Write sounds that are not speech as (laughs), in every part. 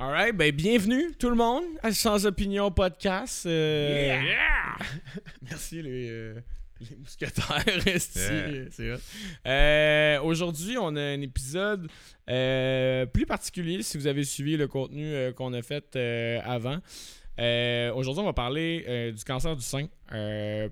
Alright, ben bienvenue tout le monde à Sans Opinion Podcast. Euh, (laughs) Merci les, euh, les mousquetaires. (laughs) Yeah. Euh, Aujourd'hui, on a un épisode euh, plus particulier si vous avez suivi le contenu euh, qu'on a fait avant. Aujourd'hui, on va parler du cancer du sein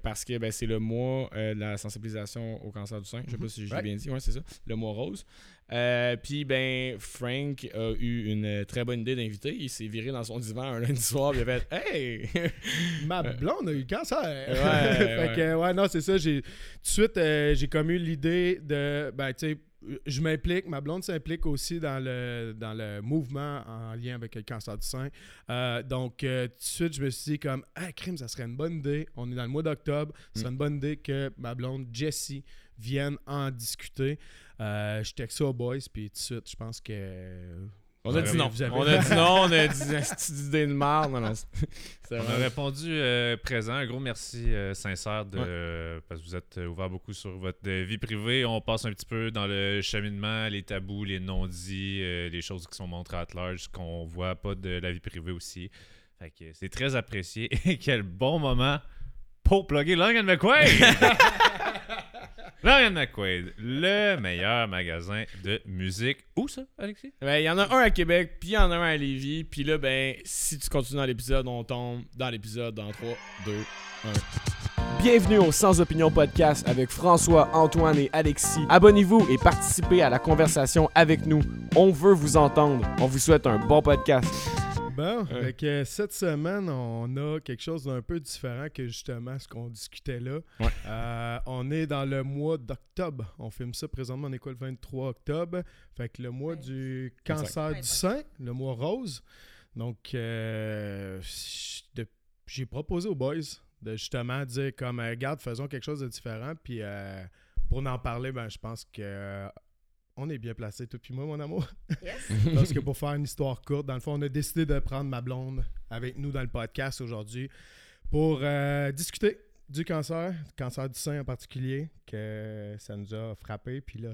parce que ben, c'est le mois de la sensibilisation au cancer du sein. Je sais pas si je l'ai Right. bien dit, ouais, c'est ça, le mois rose. Euh, Puis, ben, Frank a eu une très bonne idée d'inviter. Il s'est viré dans son divan un lundi soir. Il a fait Hey (laughs) Ma blonde a eu le cancer. Ouais, (laughs) fait ouais. que, ouais, non, c'est ça. J'ai, tout de suite, euh, j'ai comme eu l'idée de. Ben, tu sais, je m'implique, ma blonde s'implique aussi dans le, dans le mouvement en lien avec le cancer du sein. Euh, donc, euh, tout de suite, je me suis dit, comme, ah, crime, ça serait une bonne idée. On est dans le mois d'octobre. Ce serait une bonne idée que ma blonde, Jessie, vienne en discuter. Euh, je texte ça aux boys, puis tout de suite, je pense que. On a dit non. avez- On a dit non. On a dit (laughs) (laughs) une idée de. Non, non, c'est (laughs) On a répondu euh, présent. Un gros merci euh, sincère de, euh, parce que vous êtes euh, ouvert beaucoup sur votre vie privée. On passe un petit peu dans le cheminement, les tabous, les non-dits, les choses qui sont montrées à large, qu'on voit pas de la vie privée aussi. Fait que c'est très apprécié. Et quel bon moment pour plugger Long McQuaid! Long McQuaid, le meilleur magasin de musique. Où ça, Alexis? Ben, Il y en a un à Québec, puis il y en a un à Lévis. Puis là, ben, si tu continues dans l'épisode, on tombe dans l'épisode dans 3, 2, 1. Bienvenue au Sans Opinion Podcast avec François, Antoine et Alexis. Abonnez-vous et participez à la conversation avec nous. On veut vous entendre. On vous souhaite un bon podcast. Bon, Ouais. que cette semaine, on a quelque chose d'un peu différent que justement ce qu'on discutait là. Ouais. Euh, on est dans le mois d'octobre. On filme ça présentement, on est quoi le 23 octobre? Fait que le mois du cancer du sein, le mois rose. Donc, euh, j'ai proposé aux boys de justement dire comme, euh, regarde, faisons quelque chose de différent. Puis euh, pour en parler, ben, je pense que euh, on est bien placé, toi puis moi, mon amour. Yes. (laughs) Parce que pour faire une histoire courte, dans le fond, on a décidé de prendre ma blonde avec nous dans le podcast aujourd'hui pour euh, discuter du cancer, du cancer du sein en particulier, que ça nous a frappé. Puis là,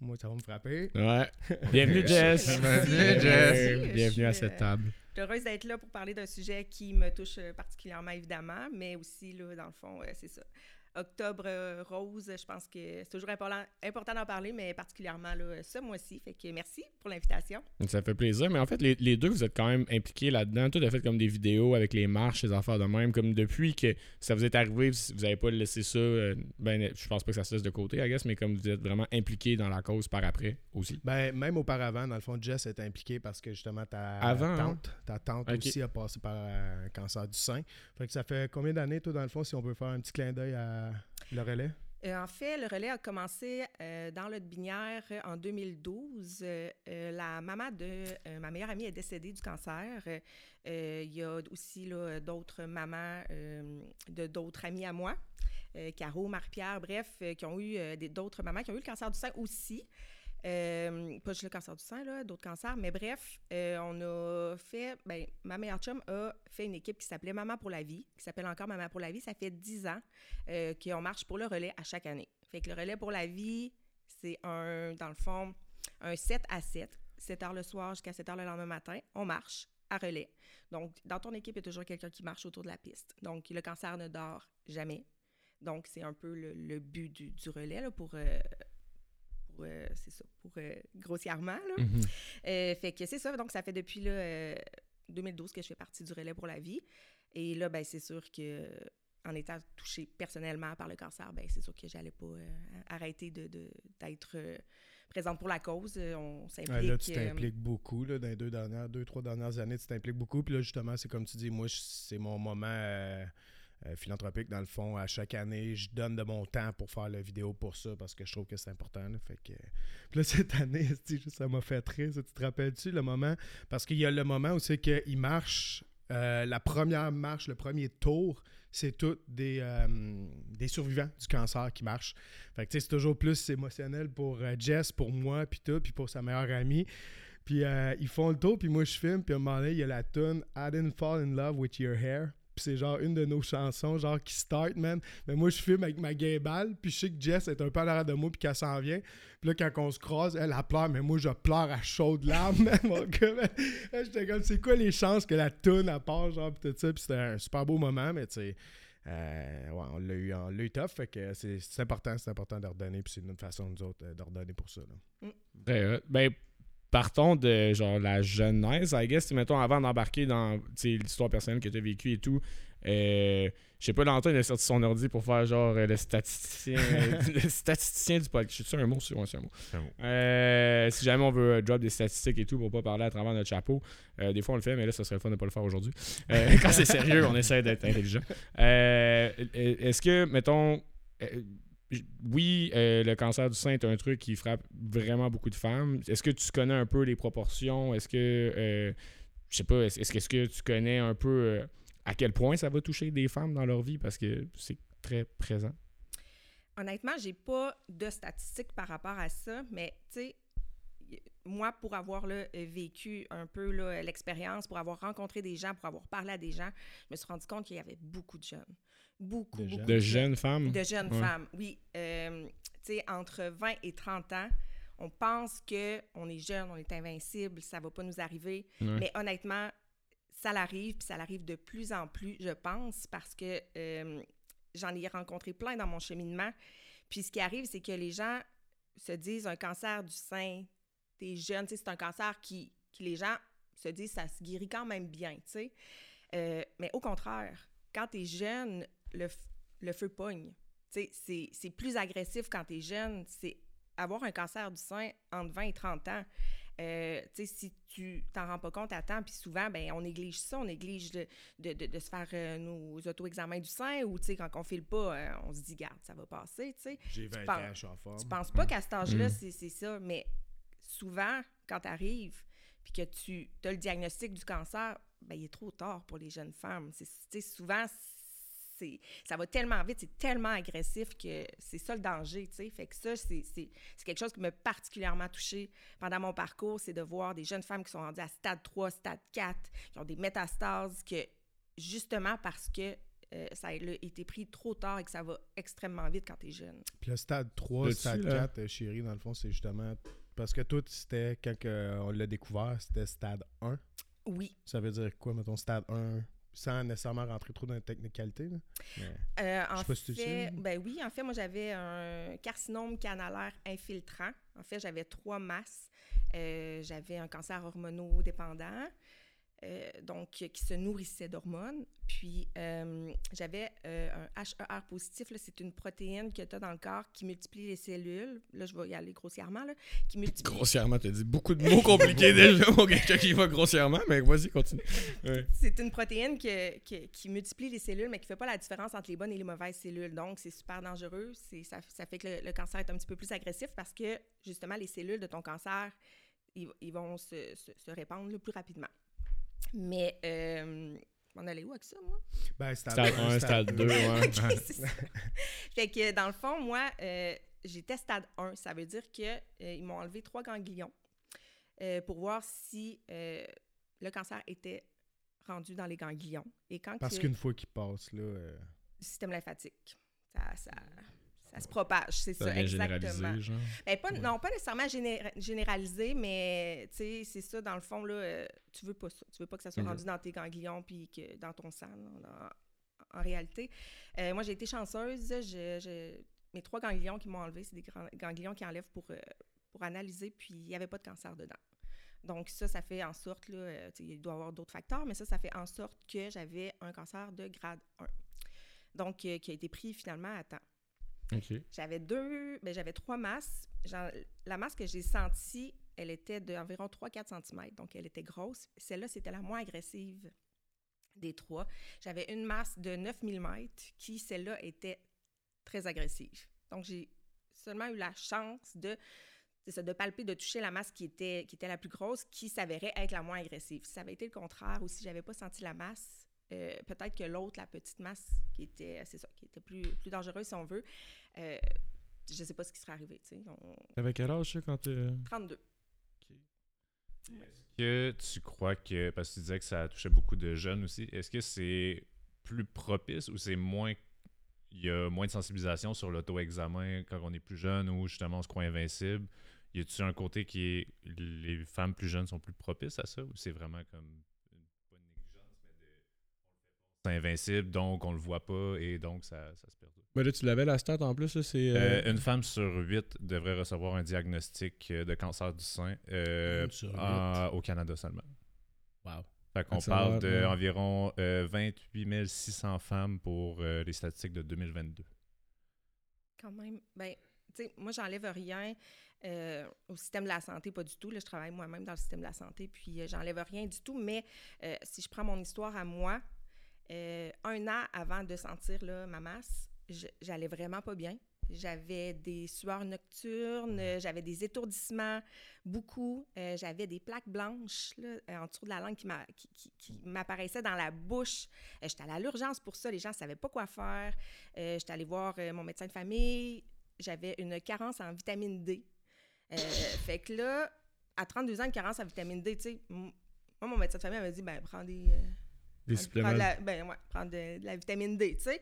moi, ça va me frapper. Ouais. (laughs) Bienvenue, Jess. Bienvenue, Jess. Bienvenue à cette table. Je suis heureuse d'être là pour parler d'un sujet qui me touche particulièrement, évidemment, mais aussi, là, dans le fond, euh, c'est ça. Octobre euh, rose, je pense que c'est toujours important, important d'en parler, mais particulièrement là, ce mois-ci. Fait que merci pour l'invitation. Ça fait plaisir. Mais en fait, les, les deux, vous êtes quand même impliqués là-dedans. Tout a fait comme des vidéos avec les marches, les affaires de même. Comme depuis que ça vous est arrivé, vous n'avez pas laissé ça. euh, ben, je pense pas que ça se laisse de côté, I guess, mais comme vous êtes vraiment impliqués dans la cause par après aussi. Ben, même auparavant, dans le fond, Jess est impliquée parce que justement, ta Avant, hein? tante, ta tante aussi a passé par un cancer du sein. Fait que ça fait combien d'années, toi, dans le fond, si on peut faire un petit clin d'œil à le relais? Euh, en fait, le relais a commencé euh, dans le Binière euh, en 2012. Euh, la maman de ma meilleure amie est décédée du cancer. Il y a aussi d'autres mamans de d'autres amis à moi, Caro, Marie-Pierre, bref, qui ont eu d'autres mamans qui ont eu le cancer du sein aussi. Euh, pas juste le cancer du sein, d'autres cancers, mais bref, euh, on a fait, ben, ma meilleure chum a fait une équipe qui s'appelait Maman pour la vie, qui s'appelle encore Maman pour la vie. Ça fait 10 ans euh, qu'on marche pour le relais à chaque année. Fait le relais pour la vie, c'est un, dans le fond, un 7 à 7, 7 heures le soir jusqu'à 7 heures le lendemain matin. On marche à relais. Donc, dans ton équipe, il y a toujours quelqu'un qui marche autour de la piste. Donc, le cancer ne dort jamais. Donc, c'est un peu le, but du, relais pour, euh, c'est ça, pour euh, grossièrement. Là. Mhm. Euh, fait que c'est ça. Donc, ça fait depuis là, euh, 2012 que je fais partie du relais pour la vie. Et là, ben, c'est sûr que en étant touchée personnellement par le cancer, ben, c'est sûr que j'allais pas euh, arrêter de, d'être euh, présente pour la cause. Euh, On s'implique. Ouais, là, tu euh, t'impliques beaucoup. Là, dans les deux, dernières, deux, trois dernières années, tu t'impliques beaucoup. Puis là, justement, c'est comme tu dis, moi, c'est mon moment euh, euh, philanthropique. Dans le fond, à chaque année, je donne de mon temps pour faire la vidéo pour ça parce que je trouve que c'est important. fait que... Puis là, (laughs) cette année, ça m'a fait ça. Tu te rappelles-tu le moment? Parce qu'il y a le moment où c'est qu'il marche, euh, la première marche, le premier tour, c'est tous des, euh, des survivants du cancer qui marchent. Fait que c'est toujours plus émotionnel pour euh, Jess, pour moi, puis tout, puis pour sa meilleure amie. Puis euh, ils font le tour, puis moi je filme, puis à un moment donné, il y a la tune I didn't fall in love with your hair. Puis c'est genre une de nos chansons, genre qui start, man. Mais moi, je filme avec ma gimbal, puis je sais que Jess est un peu en arrière de moi, puis qu'elle s'en vient. Puis là, quand on se croise, elle, elle pleure, mais moi, je pleure à chaudes larmes, (laughs) man, mon gars. J'étais comme, c'est quoi les chances que la toune, à part, genre, puis tout ça. Puis c'était un super beau moment, mais tu sais. euh, ouais, on l'a eu, on eu tough, fait que c'est important, c'est important de redonner, puis c'est notre façon, nous autres, euh, de redonner pour ça. là. Hot. Ben, partons de genre la jeunesse, I guess. Mettons, avant d'embarquer dans l'histoire personnelle que tu as vécue et tout, euh, je sais pas, Lantin, il a sorti son ordi pour faire genre le statisticien, (laughs) le statisticien du podcast. C'est un mot, c'est un mot. Un mot. Euh, si jamais on veut euh, drop des statistiques et tout pour pas parler à travers notre chapeau, euh, des fois on le fait, mais là, ça serait le fun de pas le faire aujourd'hui. (laughs) Quand c'est sérieux, on essaie d'être intelligent. Est-ce que, mettons, oui, euh, le cancer du sein est un truc qui frappe vraiment beaucoup de femmes. Est-ce que tu connais un peu les proportions? Est-ce que, euh, je sais pas, est-ce que, tu connais un peu euh, à quel point ça va toucher des femmes dans leur vie? Parce que c'est très présent. Honnêtement, j'ai pas de statistiques par rapport à ça, mais tu sais, moi, pour avoir vécu un peu l'expérience, pour avoir rencontré des gens, pour avoir parlé à des gens, je me suis rendu compte qu'il y avait beaucoup de jeunes. Beaucoup, De beaucoup jeunes. De jeunes femmes? De jeunes Ouais. femmes, oui. Euh, tu sais, entre 20 et 30 ans, on pense que on est jeune, on est invincible, ça va pas nous arriver. Ouais. Mais honnêtement, ça l'arrive, puis ça l'arrive de plus en plus, je pense, parce que euh, j'en ai rencontré plein dans mon cheminement. Puis ce qui arrive, c'est que les gens se disent un cancer du sein, t'es jeune, tu sais, c'est un cancer qui, qui les gens se disent ça se guérit quand même bien, tu sais. Euh, mais au contraire, quand t'es jeune, le, le feu pogne. Tu c'est- plus agressif quand t'es jeune. C'est avoir un cancer du sein entre 20 et 30 ans. Euh, tu si tu t'en rends pas compte à temps, puis souvent, ben, on néglige ça, on néglige de, de, de- de se faire euh, nos auto-examens du sein, ou, tu quand on file pas, euh, on se dit, garde, ça va passer, tu. J'ai 20 penses- ans, en forme. Tu penses pas qu'à cet âge-là, Mm. c'est ça, mais souvent, quand tu arrives, puis que tu as le diagnostic du cancer, ben, il est trop tard pour les jeunes femmes. C'est- tu souvent, c'est ça va tellement vite, c'est tellement agressif que c'est ça le danger, tu sais. Fait que ça, c'est c'est- c'est quelque chose qui m'a particulièrement touchée pendant mon parcours, c'est de voir des jeunes femmes qui sont rendues à stade 3, stade 4, qui ont des métastases, que justement parce que euh, ça a été pris trop tard et que ça va extrêmement vite quand tu es jeune. Puis le stade 3, Là-dessus, stade là. 4, euh, chérie, dans le fond, c'est justement. Parce que tout, c'était, quand on l'a découvert, c'était stade 1. Oui. Ça veut dire quoi, mettons, stade 1, sans nécessairement rentrer trop dans la technicalité? Là. Mais- Euh, Je en sais pas fait, ben oui, en fait, moi, j'avais un carcinome canalaire infiltrant. En fait, j'avais trois masses. Euh, j'avais un cancer hormonodépendant, euh, donc qui se nourrissait d'hormones. Puis, euh, j'avais euh, un HER positif. C'est une protéine que tu as dans le corps qui multiplie les cellules. Là, je vais y aller grossièrement. Là, qui multiplie (laughs) Grossièrement, t'as dit beaucoup de mots compliqués (laughs) déjà pour quelqu'un qui va grossièrement, mais vas-y, continue. Ouais. C'est une protéine que- que- qui multiplie les cellules, mais qui ne fait pas la différence entre les bonnes et les mauvaises cellules. Donc, c'est super dangereux. Ça, ça fait que le, le cancer est un petit peu plus agressif parce que, justement, les cellules de ton cancer, ils, ils vont se, se- se répandre là, plus rapidement. Mais, euh, on allait où avec ça, moi? Ben, stade, Stade 1, 1, stade 2, ouais. (laughs) Ça. fait que, dans le fond, moi, euh, j'étais stade 1. Ça veut dire qu'ils m'ont enlevé trois ganglions euh, pour voir si euh, le cancer était rendu dans les ganglions. Et quand Parce que- qu'une fois qu'il passe, là. euh, du système lymphatique. Ça, ça, ça se propage, c'est Ça ça, exactement. genre? Ben, pas, Non, pas nécessairement géné- généralisé, mais c'est ça, dans le fond, là, euh, tu veux pas ça. Tu veux pas que ça soit rendu dans tes ganglions puis que dans ton sang, là, en réalité. Euh, moi, j'ai été chanceuse. Je, je- mes trois ganglions qui m'ont enlevé, c'est des ganglions qui enlèvent pour, euh, pour analyser, puis il n'y avait pas de cancer dedans. Donc ça, ça fait en sorte, là, euh, il doit y avoir d'autres facteurs, mais ça, ça fait en sorte que j'avais un cancer de grade 1. Donc, qui a été pris finalement à temps. J'avais deux, ben, j'avais trois masses. La masse que j'ai sentie, elle était d'environ 3-4 cm, donc elle était grosse. Celle-là, c'était la moins agressive des trois. J'avais une masse de 9 mm qui, celle-là, était très agressive. Donc, j'ai seulement eu la chance de, de palper, de toucher la masse qui était, qui était la plus grosse, qui s'avérait être la moins agressive. Si ça avait été le contraire ou si j'avais pas senti la masse, euh, peut-être que l'autre, la petite masse, qui était, c'est ça, qui était plus, plus dangereuse, si on veut, euh, je sais pas ce qui serait arrivé, tu sais. On- T'avais quel âge, ça, quand t'es... 32. que tu crois que, parce que tu disais que ça touchait beaucoup de jeunes aussi, est-ce que c'est plus propice ou c'est moins. Il y a moins de sensibilisation sur l'auto-examen quand on est plus jeune ou justement on se croit invincible? Y a-t-il un côté qui est. Les femmes plus jeunes sont plus propices à ça ou c'est vraiment comme. Pas une négligence, mais de. C'est invincible, donc on le voit pas et donc ça, ça se perd. Mais là, tu l'avais la stat en plus, là, c'est. euh, Euh, une femme sur huit devrait recevoir un diagnostic euh, de cancer du sein euh, en- au Canada seulement. Wow. Fait qu'on parle va, ouais. d'environ 28 600 femmes pour euh, les statistiques de 2022. Quand même. Ben, tu sais, moi, j'enlève rien euh, au système de la santé, pas du tout. Là, je travaille moi-même dans le système de la santé, puis euh, j'enlève rien du tout. Mais euh, si je prends mon histoire à moi, euh, un an avant de sentir là, ma masse, j'allais vraiment pas bien. J'avais des sueurs nocturnes, j'avais des étourdissements, beaucoup. Euh, j'avais des plaques blanches là, euh, en dessous de la langue qui, m'a- qui- qui- qui m'apparaissaient dans la bouche. Euh, J'étais allée à l'urgence pour ça. Les gens ne savaient pas quoi faire. Euh, J'étais allée voir mon médecin de famille. J'avais une carence en vitamine D. (laughs) Fait que là, à 32 ans, une carence en vitamine D, tu sais, moi, mon médecin de famille m'a dit, ben, prends des. Des suppléments. prends de la, ben, ouais, prends de, de la vitamine D, tu sais.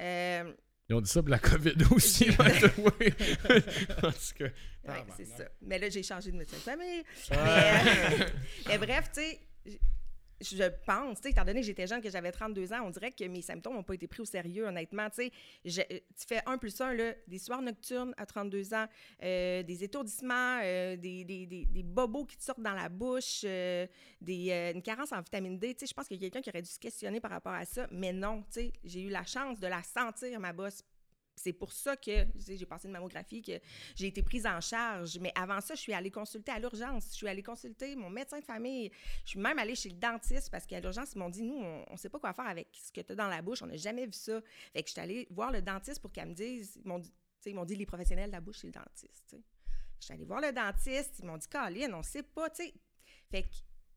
Euh, Ils ont dit ça pour la COVID (laughs) aussi. by the way. (laughs) en tout cas. ouais, c'est ça. Mais là, j'ai changé de médecin de famille. Ah. Mais, euh, (laughs) mais bref, tu sais, je pense, étant donné que j'étais jeune, que j'avais 32 ans, on dirait que mes symptômes n'ont pas été pris au sérieux, honnêtement. Je- tu fais 1 plus 1, là, des soirs nocturnes à 32 ans, euh, des étourdissements, euh, des, des, des, des bobos qui te sortent dans la bouche, euh, des, euh, une carence en vitamine D. Je pense qu'il y a quelqu'un qui aurait dû se questionner par rapport à ça, mais non, j'ai eu la chance de la sentir, ma bosse. C'est pour ça que tu sais, j'ai passé une mammographie, que j'ai été prise en charge. Mais avant ça, je suis allée consulter à l'urgence. Je suis allée consulter mon médecin de famille. Je suis même allée chez le dentiste parce qu'à l'urgence, ils m'ont dit Nous, on ne sait pas quoi faire avec ce que tu as dans la bouche. On n'a jamais vu ça. Fait que je suis allée voir le dentiste pour qu'elle me dise Ils m'ont dit, dit Les professionnels de la bouche, c'est le dentiste. Je suis allée voir le dentiste. Ils m'ont dit Caroline, on ne sait pas. tu sais. Fait que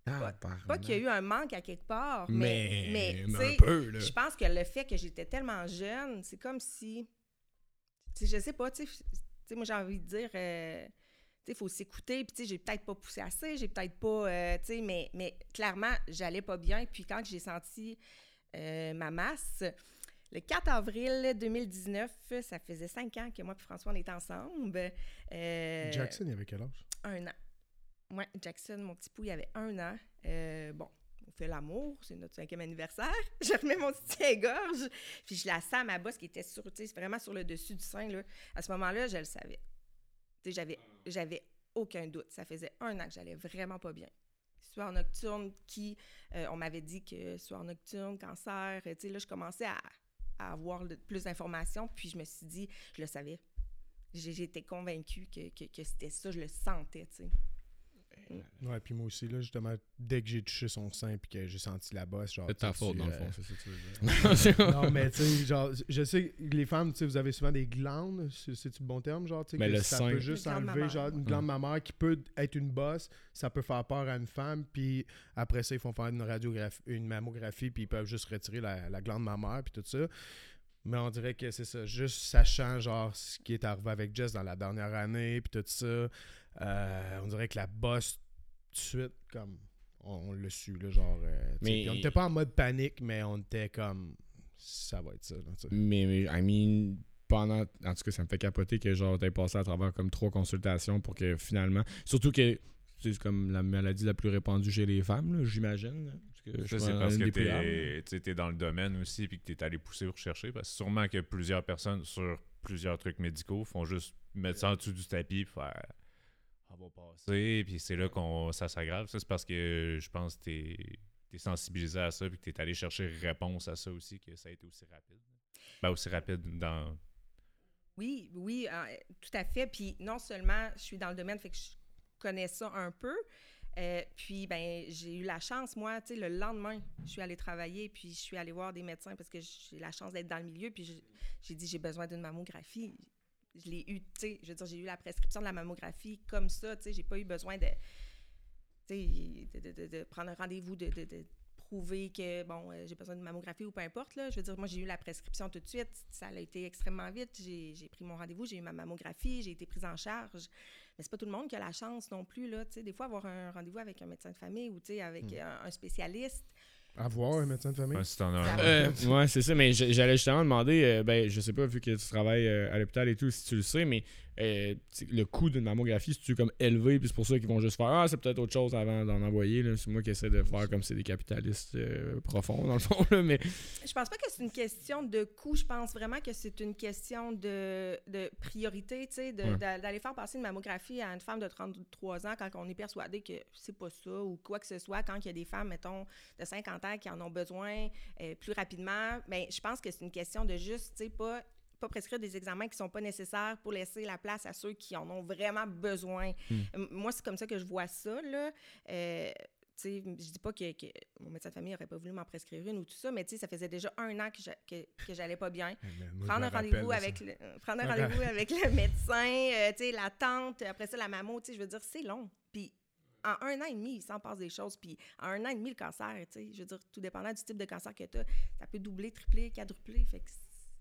Ah, pas qu'il y a eu un manque à quelque part, Mais, mais, mais, tu mais un peu, là. je pense que le fait que j'étais tellement jeune, c'est comme si. Je sais pas, tu sais, moi j'ai envie de dire. euh, tu sais, il faut s'écouter, puis tu sais, j'ai peut-être pas poussé assez, j'ai peut-être pas. euh, tu sais, mais, mais clairement, j'allais pas bien. Puis quand j'ai senti euh, ma masse, le 4 avril 2019, ça faisait cinq ans que moi et François, on était ensemble. Jackson, il avait quel âge? un an. Ouais, Jackson, mon petit pou, il avait un an. Bon, on l'amour, c'est notre cinquième anniversaire. (laughs) Je remets mon petit à gorge, puis je la à ma bosse qui était sur, vraiment sur le dessus du sein. Là. À ce moment-là, je le savais. J'avais, j'avais aucun doute. Ça faisait un an que j'allais vraiment pas bien. Soir nocturne, qui, euh, on m'avait dit que soir nocturne, cancer, tu sais, là, je commençais à, avoir plus d'informations, puis je me suis dit, je le savais. J'étais convaincue que, que, c'était ça, je le sentais. Ouais, puis moi aussi, là, justement, dès que j'ai touché son sein puis que j'ai senti la bosse, genre. C'est ta faute, dans le euh, fond, c'est ça que tu veux dire. (laughs) (laughs) non, mais tu sais, genre, je sais, que les femmes, tu sais, vous avez souvent des glandes, c'est- c'est-tu le bon terme, genre, tu sais, Mais que le ça sein. peut juste enlever, genre, une glande mammaire qui peut être une bosse, ça peut faire peur à une femme, puis après ça, ils font faire une radiographie, une mammographie, puis ils peuvent juste retirer la, la glande mammaire, puis tout ça. Mais on dirait que c'est ça, juste sachant, genre, ce qui est arrivé avec Jess dans la dernière année, puis tout ça, euh, on dirait que la bosse, tout de suite, comme, on, on l'a su, là, genre, euh, Mais- on n'était pas en mode panique, mais on était comme, ça va être ça, là. Mais, mais, I mean, pendant. En tout cas, ça me fait capoter que genre t'aies passé à travers comme trois consultations pour que finalement. Surtout que c'est comme la maladie la plus répandue chez les femmes, là, j'imagine. Ça, c'est parce que tu es dans le domaine aussi puis que tu es allé pousser pour chercher. Parce que sûrement que plusieurs personnes sur plusieurs trucs médicaux font juste mettre ça en dessous du tapis et faire va passer. Puis c'est là qu'on ça s'aggrave. Ça, c'est parce que je pense que tu es, sensibilisé à ça puis que tu es allé chercher réponse à ça aussi, que ça a été aussi rapide. Ben, aussi rapide dans. Oui, oui, euh, tout à fait. Puis non seulement je suis dans le domaine, fait que je connais ça un peu. euh, puis ben j'ai eu la chance, moi, tu sais, le lendemain, je suis allée travailler, puis je suis allée voir des médecins parce que j'ai la chance d'être dans le milieu, puis j'ai dit j'ai besoin d'une mammographie. Je l'ai eu, tu sais, je veux dire, j'ai eu la prescription de la mammographie comme ça, tu sais, j'ai pas eu besoin de, tu sais, de, de- de- de prendre un rendez-vous, de, de- de prouver que, bon, euh, j'ai besoin d'une mammographie ou peu importe, là. Je veux dire, moi, j'ai eu la prescription tout de suite. Ça a été extrêmement vite. J'ai j'ai pris mon rendez-vous, j'ai eu ma mammographie, j'ai été prise en charge. Mais c'est pas tout le monde qui a la chance non plus, là. Tu sais, des fois, avoir un rendez-vous avec un médecin de famille ou, tu sais, avec Mm. un, un spécialiste, Avoir un médecin de famille. Ouais, si t'en as un. Euh, ouais, c'est ça, mais j'allais justement demander, euh, ben, je sais pas, vu que tu travailles euh, à l'hôpital et tout, si tu le sais, mais euh, le coût d'une mammographie, c'est-tu comme élevé, puis c'est pour ça qu'ils vont juste faire Ah, c'est peut-être autre chose avant d'en envoyer. là. C'est moi qui essaie de faire comme c'est des capitalistes euh, profonds, dans le fond, là, mais Je pense pas que c'est une question de coût. Je pense vraiment que c'est une question de, de priorité, tu sais, Ouais. d'aller faire passer une mammographie à une femme de 33 ans quand on est persuadé que c'est pas ça ou quoi que ce soit, quand il y a des femmes, mettons, de 50 ans qui en ont besoin euh, plus rapidement. Mais je pense que c'est une question de juste, tu sais, pas pas prescrire des examens qui sont pas nécessaires pour laisser la place à ceux qui en ont vraiment besoin. Euh, Moi, c'est comme ça que je vois ça, là. Euh, je dis pas que, que mon médecin de famille aurait pas voulu m'en prescrire une ou tout ça, mais ça faisait déjà un an que j'a- que, que j'allais pas bien. Eh, moi, je Prendre un rendez-vous avec le, euh, prendre un rendez-vous avec le médecin, euh, tu sais, la tante, après ça la mammo, je veux dire, c'est long. Puis en un an et demi, il s'en passe des choses. Puis en un an et demi, le cancer, je veux dire, tout dépendant du type de cancer que tu as, ça peut doubler, tripler, quadrupler. Fait que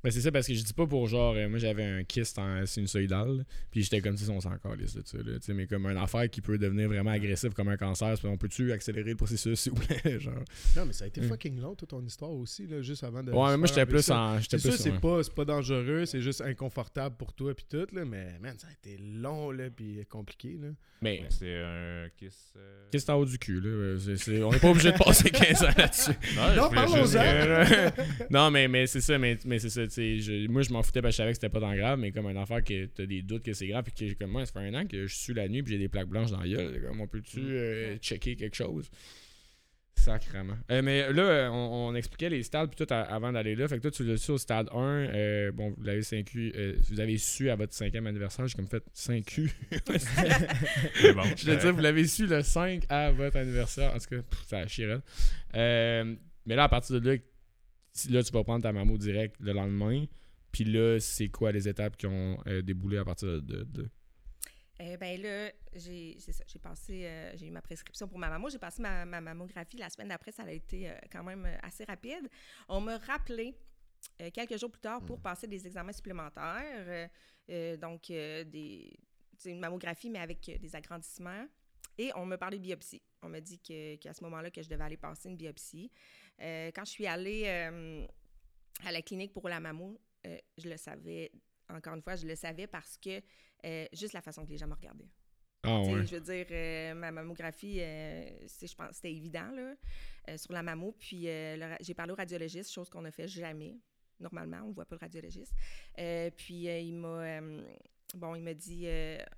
Ben, c'est ça parce que je dis pas pour genre euh, moi j'avais un kyste en sinusoïdal puis j'étais comme si on s'en calisse de ça là, tu sais, mais comme une affaire qui peut devenir vraiment agressive comme un cancer on peut-tu accélérer le processus (laughs) s'il vous plaît genre? Non, mais ça a été Mm. fucking long, toute ton histoire aussi, là, juste avant de. ouais mais moi faire j'étais plus ça. en j'étais C'est sûr, plus c'est ouais. pas, c'est pas dangereux, c'est juste inconfortable pour toi puis tout, là, mais man, ça a été long, là, puis compliqué, là. mais Mais C'est un kiss. euh, qu'est-ce que en haut du cul là c'est- c'est- on est pas obligé de passer (laughs) 15 ans là-dessus Non, parlons-en. juste- Euh, (laughs) non, mais, mais c'est ça, mais, mais c'est ça, je- moi je m'en foutais parce que je savais que c'était pas tant grave, mais comme une affaire que t'as des doutes que c'est grave, puis que comme moi, ça fait un an que je suis la nuit, puis j'ai des plaques blanches dans la gueule, comme on peut-tu euh, checker quelque chose? Sacrement. Euh, mais là, euh, on, on expliquait les stades puis tout à- avant d'aller là. Fait que toi, tu l'as su au stade 1. euh, bon, vous l'avez 5Q. euh, vous avez su à votre cinquième anniversaire. J'ai comme fait 5Q. Mais (laughs) bon, Je veux dire, vous l'avez su le 5 à votre anniversaire. En tout cas, pff, ça chire. Euh, mais là, à partir de là, là, tu vas prendre ta mammo direct le lendemain. Puis là, c'est quoi les étapes qui ont euh, déboulé à partir de, de- Eh ben là, j'ai c'est ça, j'ai passé, euh, j'ai eu ma prescription pour ma mammo. J'ai passé ma, ma mammographie la semaine d'après. Ça a été euh, quand même euh, assez rapide. On m'a rappelé euh, quelques jours plus tard pour passer des examens supplémentaires. euh, euh, donc, euh, des, c'est une mammographie, mais avec euh, des agrandissements. Et on m'a parlé de biopsie. On m'a dit que- qu'à ce moment-là, que je devais aller passer une biopsie. Euh, quand je suis allée euh, à la clinique pour la mammo, euh, je le savais, encore une fois, je le savais parce que juste la façon que les gens me regardaient. Ah ouais. Je veux dire, euh, ma mammographie, euh, je pense c'était évident là, euh, sur la mammo. Puis j'ai parlé au radiologiste, chose qu'on ne fait jamais. Normalement, on ne voit pas le radiologiste. Puis il m'a bon, il m'a dit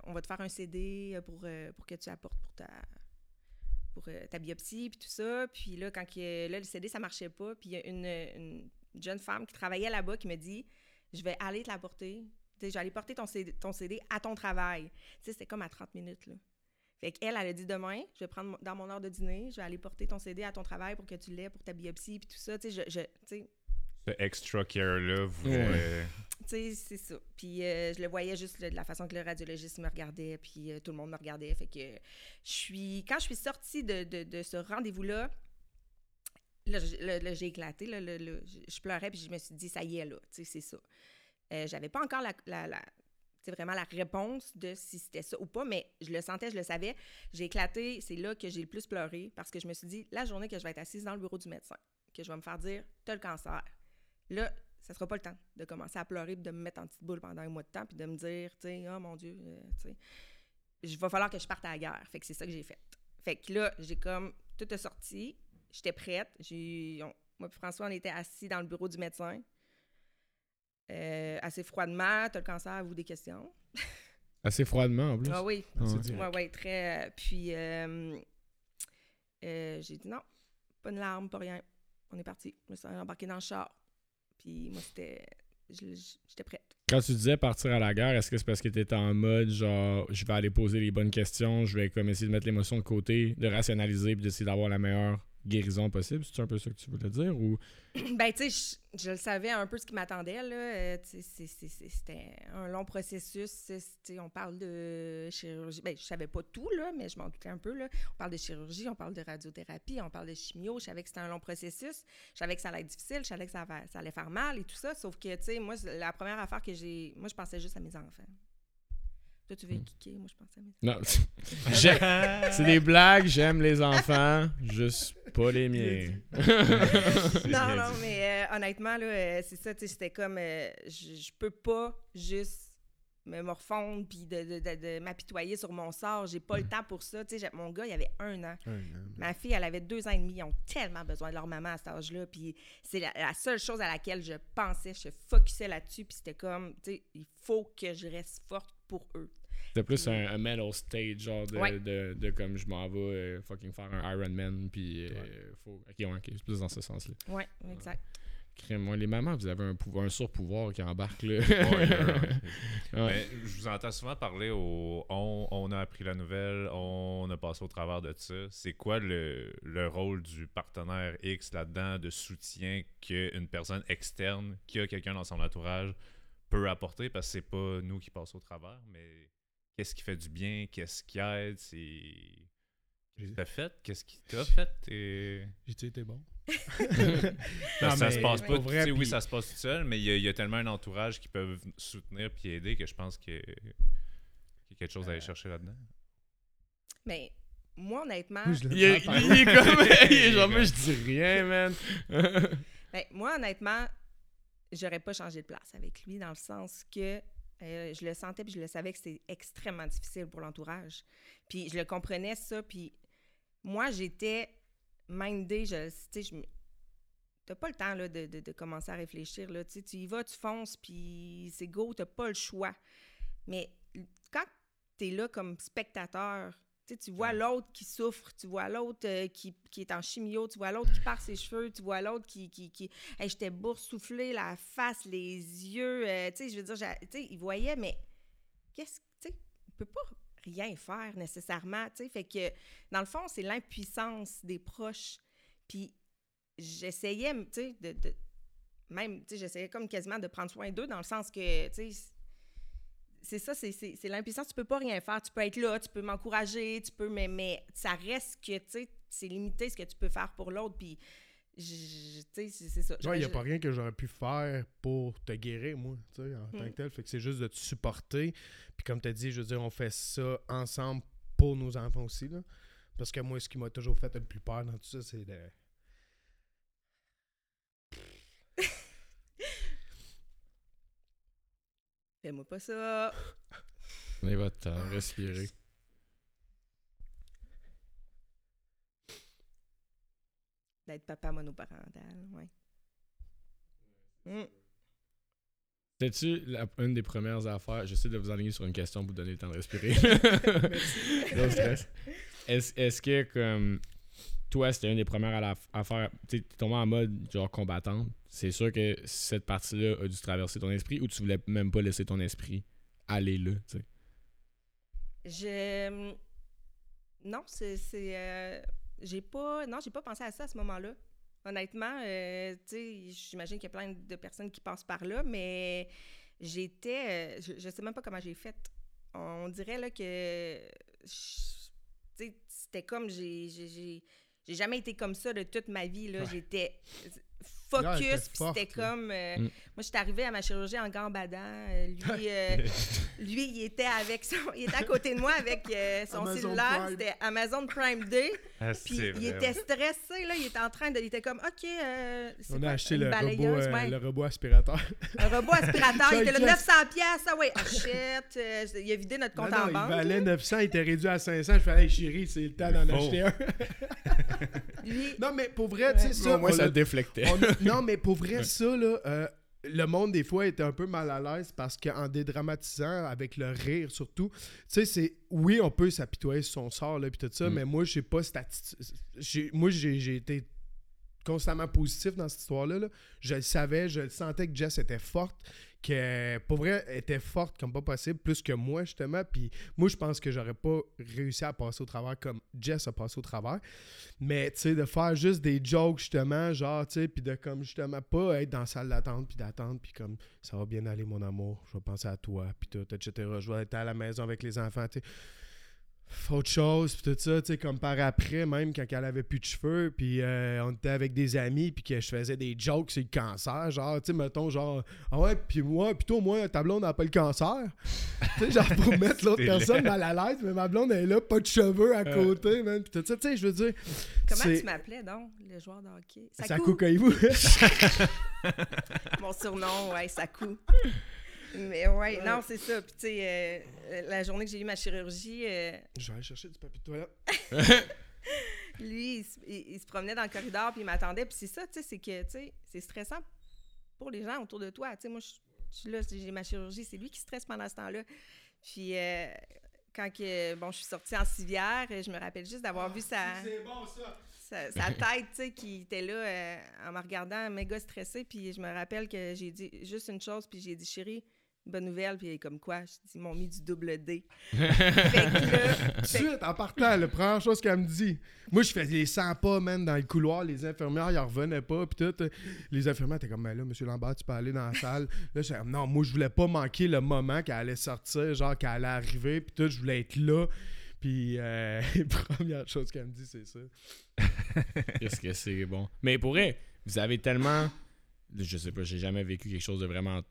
on va te faire un CD pour, pour que tu apportes pour ta pour euh, ta biopsie puis tout ça. Puis là, quand que- là, le CD, ça marchait pas. Puis il y a une, une jeune femme qui travaillait là-bas qui me dit Je vais aller te Je vais aller porter ton CD, ton CD à ton travail. Tu sais, c'était comme à 30 minutes, là. Fait qu'elle, elle a dit demain, je vais prendre dans mon heure de dîner, je vais aller porter ton CD à ton travail pour que tu l'aies pour ta biopsie puis tout ça. Tu sais, je, Ce extra care-là, vous. Ouais. euh, tu sais, c'est ça. Puis euh, je le voyais juste là, de la façon que le radiologiste me regardait, puis euh, tout le monde me regardait. Fait que je suis... Quand je suis sortie de, de- de ce rendez-vous-là, là, j- là, là, j'ai éclaté. Là, là, là, je pleurais, puis je me suis dit, ça y est, là, tu sais, c'est ça. Euh, J'avais pas encore la... la, la- tu sais, vraiment la réponse de si c'était ça ou pas, mais je le sentais, je le savais. J'ai éclaté, c'est là que j'ai le plus pleuré parce que je me suis dit, la journée que je vais être assise dans le bureau du médecin, que je vais me faire dire, t'as le cancer. Là, ça sera pas le temps de commencer à pleurer puis de me mettre en petite boule pendant un mois de temps puis de me dire, tu sais, oh mon Dieu, euh, tu sais, il va falloir que je parte à la guerre. Fait que c'est ça que j'ai fait. Fait que là, j'ai comme tout est sorti, j'étais prête. J'ai, on- moi et François, on était assis dans le bureau du médecin. Euh, assez froidement, t'as le cancer, à vous des questions? (laughs) Assez froidement en plus. Ah oui, C'est Ouais. oui, très. euh, puis, j'ai dit non, pas une larme, pas rien. On est parti. Je me suis embarquée dans le char. Puis, moi, c'était. J'étais prête. Quand tu disais partir à la guerre, est-ce que c'est parce que tu étais en mode genre je vais aller poser les bonnes questions, je vais comme essayer de mettre l'émotion de côté, de rationaliser puis d'essayer d'avoir la meilleure guérison possible? C'est un peu ça que tu voulais dire ou? (coughs) Ben, tu sais, je, le savais un peu ce qui m'attendait, là. Euh, c'était un long processus. On parle de chirurgie. Ben, je savais pas tout, là, mais je m'en doutais un peu, là. On parle de chirurgie, on parle de radiothérapie, on parle de chimio. Je savais que c'était un long processus. Je savais que ça allait être difficile. Je savais que ça, ça allait faire mal et tout ça. Sauf que, tu sais, moi, la première affaire que j'ai... Moi, je pensais juste à mes enfants. Toi, tu veux Hmm. kicker, moi, je pense à mes... Non, (laughs) c'est des blagues, j'aime les enfants, juste pas les miens. (laughs) non, non, mais euh, honnêtement, là, euh, c'est ça, tu sais, c'était comme, euh, je peux pas juste me morfondre puis de, de, de- de m'apitoyer sur mon sort. J'ai pas le temps pour ça. Tu sais, mon gars, il avait un an. Ma fille, elle avait deux ans et demi. Ils ont tellement besoin de leur maman à cet âge-là. Puis c'est la, la seule chose à laquelle je pensais. Je focusais là-dessus. Puis c'était comme, tu sais, il faut que je reste forte pour eux. C'était plus un, un mental stage, genre de, Ouais. de, de comme je m'en vais euh, fucking faire un Ironman, puis euh, faut. Ok, ouais, ok, c'est plus dans ce sens-là. Oui, exact. Crème, moi, les mamans, vous avez un, pouvoir, un surpouvoir qui embarque là. Ouais, ouais, ouais. (laughs) Ouais. Mais je vous entends souvent parler au on, on a appris la nouvelle, on a passé au travers de ça. C'est quoi le, le rôle du partenaire X là-dedans de soutien qu'une personne externe qui a quelqu'un dans son entourage peut apporter? Parce que c'est pas nous qui passons au travers, mais qu'est-ce qui fait du bien, qu'est-ce qui aide, c'est. Qu'est-ce que t'as fait? Qu'est-ce qui t'a fait? Et... J'ai-tu été bon? (laughs) Que ça mais se passe pas. vrai, oui, ça se passe tout seul, mais il y, a- il y a tellement un entourage qui peuvent soutenir puis aider que je pense que- qu'il y a quelque chose à aller chercher là-dedans. Mais moi, honnêtement, Je il, est, il comme. (laughs) il est genre, moi, je dis (laughs) rien, man. Ben, moi, honnêtement, j'aurais pas changé de place avec lui dans le sens que euh, je le sentais puis je le savais que c'était extrêmement difficile pour l'entourage. Puis je le comprenais ça. Puis moi, j'étais mindée. Je, tu sais, pas le temps là, de, de- commencer à réfléchir. Là. Tu tu y vas, tu fonces, puis c'est go, t'as pas le choix. Mais quand tu es là comme spectateur, tu sais, tu vois l'autre qui souffre, tu vois l'autre euh, qui, qui est en chimio, tu vois l'autre qui perd ses cheveux, tu vois l'autre qui... qui, qui Hey, J'étais boursouflée, la face, les yeux, euh, tu sais, je veux dire, tu sais, il voyait, mais qu'est-ce que, tu sais, il peut pas rien faire nécessairement, tu sais, fait que, dans le fond, c'est l'impuissance des proches, puis j'essayais, tu sais, de, de- même, tu sais, j'essayais comme quasiment de prendre soin d'eux dans le sens que, tu sais, c'est ça, c'est- l'impuissance. Tu peux pas rien faire. Tu peux être là, tu peux m'encourager, tu peux, mais, mais ça reste que, tu sais, c'est limité ce que tu peux faire pour l'autre. Puis, tu sais, c'est ça. Ouais, il n'y a pas rien que j'aurais pu faire pour te guérir, moi, tu sais, en tant Hmm. que tel. Fait que c'est juste de te supporter. Puis comme tu as dit, je veux dire, on fait ça ensemble pour nos enfants aussi, là. Parce que moi, ce qui m'a toujours fait le plus peur dans tout ça, c'est de... (laughs) Fais-moi pas ça. Prenez votre temps, respirez. D'être papa monoparental, ouais. Hmm. C'était-tu une des premières affaires? J'essaie de vous aligner sur une question pour vous donner le temps de respirer. (laughs) (laughs) Stress. Est-ce est-ce que, comme, toi, c'était une des premières à, faire, tu t'es tombé en mode, genre, combattante, c'est sûr que cette partie-là a dû traverser ton esprit ou tu voulais même pas laisser ton esprit aller là, tu sais? Je. Non, c'est. euh, J'ai pas. Non, j'ai pas pensé à ça à ce moment-là. Honnêtement, euh, tu j'imagine qu'il y a plein de personnes qui passent par là, mais j'étais. euh, je, je sais même pas comment j'ai fait. On dirait là que. C'était comme. J'ai. j'ai- jamais été comme ça de toute ma vie, là. Ouais. J'étais focus, puis c'était comme. euh, Mm. Moi, j'étais arrivée à ma chirurgie en gambadant. euh, lui, euh, (laughs) lui, il était avec son, il était à côté de moi avec euh, son Amazon cellulaire. C'était Amazon Prime Day. Ah, Puis il vrai, était ouais. stressé, là. Il était en train de. Il était comme, OK. euh, c'est On quoi, a acheté le robot, euh, ouais. le robot aspirateur. Un robot aspirateur. (laughs) il était là, Yes. 900 pièces. Ah ouais, euh, il a vidé notre compte Non, non, en il banque. valait 900, il était réduit à 500. Je fais, hey chérie, c'est le temps d'en acheter un. Lui, (laughs) non, mais pour vrai, tu sais, ça. Au moins, on ça le déflectait. On- non, (laughs) mais pour vrai, ça, là, euh, le monde, des fois, était un peu mal à l'aise parce qu'en dédramatisant, avec le rire surtout, tu sais, c'est. Oui, on peut s'apitoyer sur son sort, là, puis tout ça, Mm. mais moi, j'ai pas cette attitude. Moi, j'ai j'ai été constamment positif dans cette histoire-là. là. Je le savais, je le sentais que Jess était forte, que pour vrai, était forte comme pas possible, plus que moi, justement. Puis moi, je pense que j'aurais pas réussi à passer au travers comme Jess a passé au travers. Mais, tu sais, de faire juste des jokes, justement, genre, tu sais, puis de comme, justement, pas être dans la salle d'attente, puis d'attendre, puis comme, ça va bien aller, mon amour, je vais penser à toi, puis tout, etc. Je vais être à la maison avec les enfants, tu sais. Autre chose, puis tout ça, tu sais, comme par après, même quand elle avait plus de cheveux, puis euh, on était avec des amis, puis que je faisais des jokes sur le cancer, genre, tu sais, mettons, genre, ah ouais, puis moi, plutôt moi, ta blonde n'a pas le cancer. tu sais, genre, pour (laughs) mettre l'autre personne mal à l'aise, mais ma blonde, elle est là, pas de cheveux à côté, man, puis tout ça, tu sais, je veux dire. Comment tu m'appelais donc, le joueur de hockey? Sakou vous (laughs) (laughs) Mon surnom, ouais, Sakou. Mais ouais, non, c'est ça. Puis tu sais, euh, la journée que j'ai eu ma chirurgie. Euh, je vais aller chercher du papier de toilette. (laughs) lui, il, se promenait dans le corridor puis il m'attendait. Puis c'est ça, tu sais, c'est que, tu sais, c'est stressant pour les gens autour de toi. Tu sais, moi, je suis là, j'ai ma chirurgie, c'est lui qui stresse pendant ce temps-là. Puis euh, quand que, bon, je suis sortie en civière, je me rappelle juste d'avoir ah, vu sa, bon, sa, sa, (laughs) tête, tu sais, qui était là en me regardant méga stressée. Puis je me rappelle que j'ai dit juste une chose, puis j'ai dit, chérie, bonne nouvelle, puis comme quoi, je dis, ils m'ont mis du double D. (laughs) fait que Suite, en partant, la première chose qu'elle me dit, moi, je faisais les 100 pas, man, dans le couloir, les infirmières, ils revenaient pas, puis tout. Les infirmières étaient comme, mais là, monsieur Lambert, tu peux aller dans la salle. Là, je non, moi, je voulais pas manquer le moment qu'elle allait sortir, genre, qu'elle allait arriver, puis tout, je voulais être là. Puis, euh, (laughs) première chose qu'elle me dit, c'est ça. Qu'est-ce que c'est bon? Mais pour vrai, vous avez tellement. Je sais pas, j'ai jamais vécu quelque chose de vraiment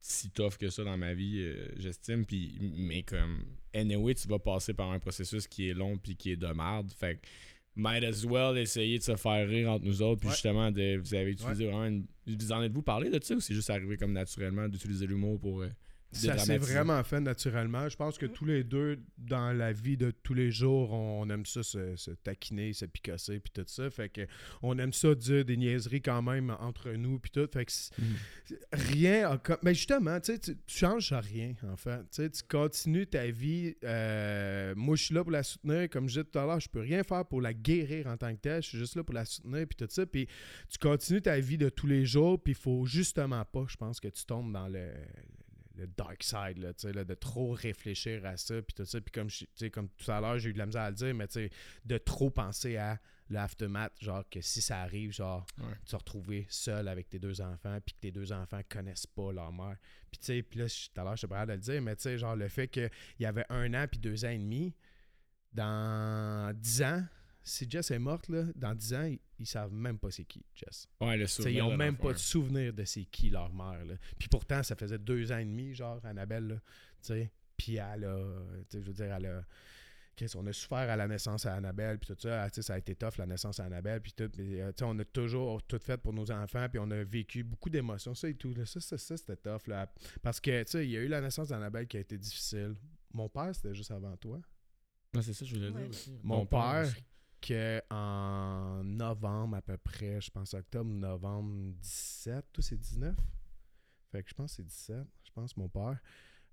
si tough que ça dans ma vie, euh, j'estime. Puis, mais comme, anyway, tu vas passer par un processus qui est long puis qui est de merde. Fait que, might as well essayer de se faire rire entre nous autres. Puis justement, de, vous avez utilisé vraiment une... Vous en êtes-vous parlé de ça ou c'est juste arrivé comme naturellement d'utiliser l'humour pour. Euh, ça s'est vraiment fait naturellement. Je pense que tous les deux, dans la vie de tous les jours, on, aime ça se, taquiner, se picasser, puis tout ça. Fait que on aime ça dire des niaiseries quand même entre nous, puis tout. Fait que mhm. rien. Mais justement, tu, tu changes rien, en fait. Tu, tu continues ta vie. Euh, moi, je suis là pour la soutenir. Comme je disais tout à l'heure, je peux rien faire pour la guérir en tant que telle. Je suis juste là pour la soutenir, puis tout ça. Puis tu continues ta vie de tous les jours, puis il faut justement pas, je pense, que tu tombes dans le le dark side, là, là, de trop réfléchir à ça, puis tout ça. Puis comme, comme tout à l'heure, j'ai eu de la misère à le dire, mais de trop penser à l'aftermath, genre que si ça arrive, genre, tu te retrouver seul avec tes deux enfants, puis que tes deux enfants connaissent pas leur mère. Puis tu sais, puis là, tout à l'heure, je suis pas de le dire, mais tu sais, genre le fait qu'il y avait un an puis deux ans et demi, dans dix ans, si Jess est morte, là, dans 10 ans, ils, savent même pas c'est qui, Jess. Ouais, le Ils ont même pas de souvenir de c'est qui leur mère. Là. Puis pourtant, ça faisait deux ans et demi, genre, Annabelle, là, sais. Puis elle a, je veux dire, elle a... on a souffert à la naissance à Annabelle, puis tout ça, ça a été tough, la naissance à Annabelle, puis tout. Euh, on a toujours tout fait pour nos enfants, puis on a vécu beaucoup d'émotions, ça et tout. Ça, ça, ça c'était tough, là. Parce que, tu sais, il y a eu la naissance d'Annabelle qui a été difficile. Mon père, c'était juste avant toi. c'est ça, je voulais dire aussi. Mon, père, en novembre à peu près, je pense octobre, novembre 17, tout c'est 19. Fait que je pense que c'est 17, je pense, mon père.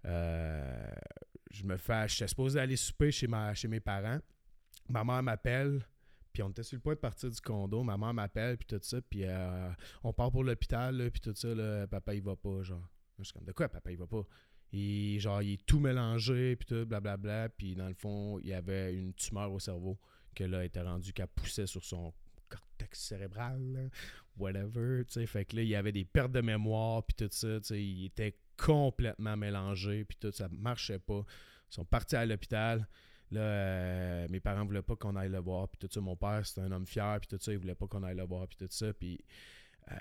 Euh, je me fais, j'étais supposé aller souper chez, ma, chez mes parents. Ma mère m'appelle, puis on était sur le point de partir du condo. Ma mère m'appelle, puis tout ça, puis euh, on part pour l'hôpital, puis tout ça, papa, il va pas, genre. Je suis comme, de quoi, papa, il va pas? Et genre, il est tout mélangé, puis tout, blablabla. Puis dans le fond, il y avait une tumeur au cerveau que là, était rendu qu'elle poussait sur son cortex cérébral, whatever, tu sais. Fait que là, il y avait des pertes de mémoire, puis tout ça, tu sais, il était complètement mélangé, puis tout, ça marchait pas. Ils sont partis à l'hôpital. Là, euh, mes parents voulaient pas qu'on aille le voir, puis tout ça. Mon père, c'était un homme fier, puis tout ça, il voulait pas qu'on aille le voir, puis tout ça. Puis, euh,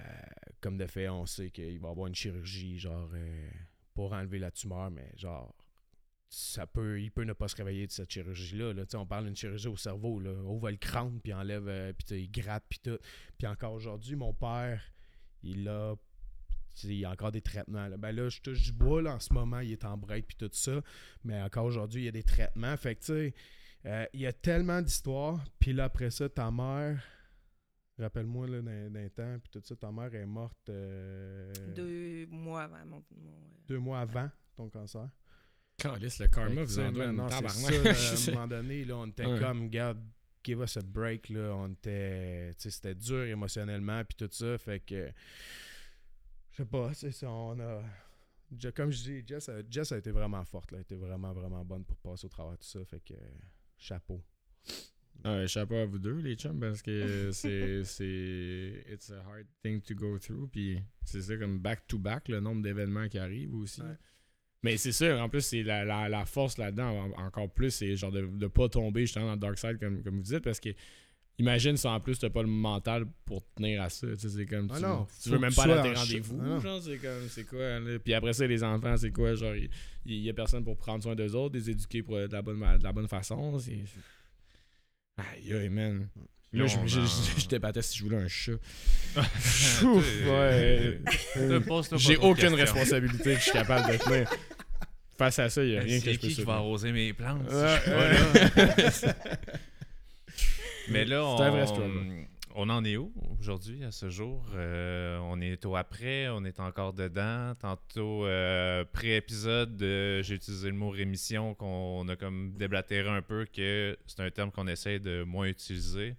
comme de fait, on sait qu'il va avoir une chirurgie, genre, euh, pour enlever la tumeur, mais genre, ça peut, il peut ne pas se réveiller de cette chirurgie-là. Là. On parle d'une chirurgie au cerveau. Là. Ouvre le crâne, puis enlève, euh, puis il gratte, puis tout. Puis encore aujourd'hui, mon père, il a il a encore des traitements. Là. Ben là, je touche du bois là, en ce moment, il est en break puis tout ça. Mais encore aujourd'hui, il y a des traitements. Fait que tu sais, euh, il y a tellement d'histoires. Puis là, après ça, ta mère, rappelle-moi d'un, temps, puis tout ça, ta mère est morte. Euh, deux mois avant mon, Deux mois avant ton cancer le karma vous en donne à (laughs) un moment donné, là, on était comme, regarde, give us a break, là. On était, c'était dur émotionnellement, puis tout ça. Fait que, je sais pas, c'est ça, on a. Comme je dis, Jess a, Jess a été vraiment forte, là. Elle a été vraiment, vraiment bonne pour passer au travers de tout ça. Fait que, chapeau. chapeau à vous deux, les chums, parce que (laughs) c'est. c'est It's a hard thing to go through. Puis c'est ça, comme back to back, le nombre d'événements qui arrivent aussi. Mais c'est sûr, en plus, c'est la, la, la force là-dedans, en- encore plus, c'est genre de ne pas tomber justement dans le dark side, comme, comme vous dites, parce que imagine si en plus t'as pas le mental pour tenir à ça. Tu sais, c'est comme. Ah tu, non, tu veux même pas aller à tes en rendez-vous. ah c'est comme, c'est quoi, là? Puis après ça, les enfants, c'est quoi, genre, il y, a personne pour prendre soin d'eux autres, les éduquer pour, de, la bonne, ma- de la bonne façon. Aïe, aïe, man. Là, je, je, je- je débattais si je voulais un chat. (laughs) Ouais. J'ai aucune responsabilité que je suis capable de tenir. Face à ça, il n'y a rien que C'est je peux qui qui va arroser mes plantes? si je là? (laughs) Mais là, vrai on, on en est où aujourd'hui, à ce jour? Euh, on est au après, on est encore dedans. Tantôt, euh, pré-épisode, euh, j'ai utilisé le mot rémission, qu'on a comme déblatéré un peu, que c'est un terme qu'on essaie de moins utiliser.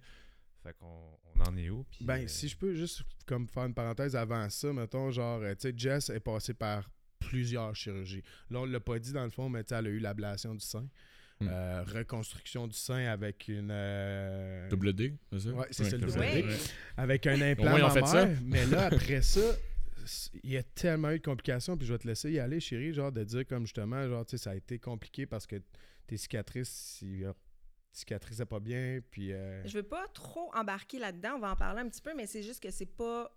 Fait qu'on on en est où? Ben, euh, si je peux juste comme faire une parenthèse avant ça, mettons, genre, tu sais, Jess est passée par plusieurs chirurgies. Là, on l'a pas dit dans le fond, mais tu sais, elle a eu l'ablation du sein. Hmm. Euh, reconstruction du sein avec une. euh, Double D, c'est ça? Ouais, c'est ça, le double D. Ouais. avec un implant ont fait ça. mais là (laughs) après ça il y a tellement eu de complications puis je vais te laisser y aller chérie genre de dire comme justement genre tu sais ça a été compliqué parce que tes cicatrices il cicatrisaient pas bien puis euh, Je veux pas trop embarquer là-dedans, on va en parler un petit peu, mais c'est juste que c'est pas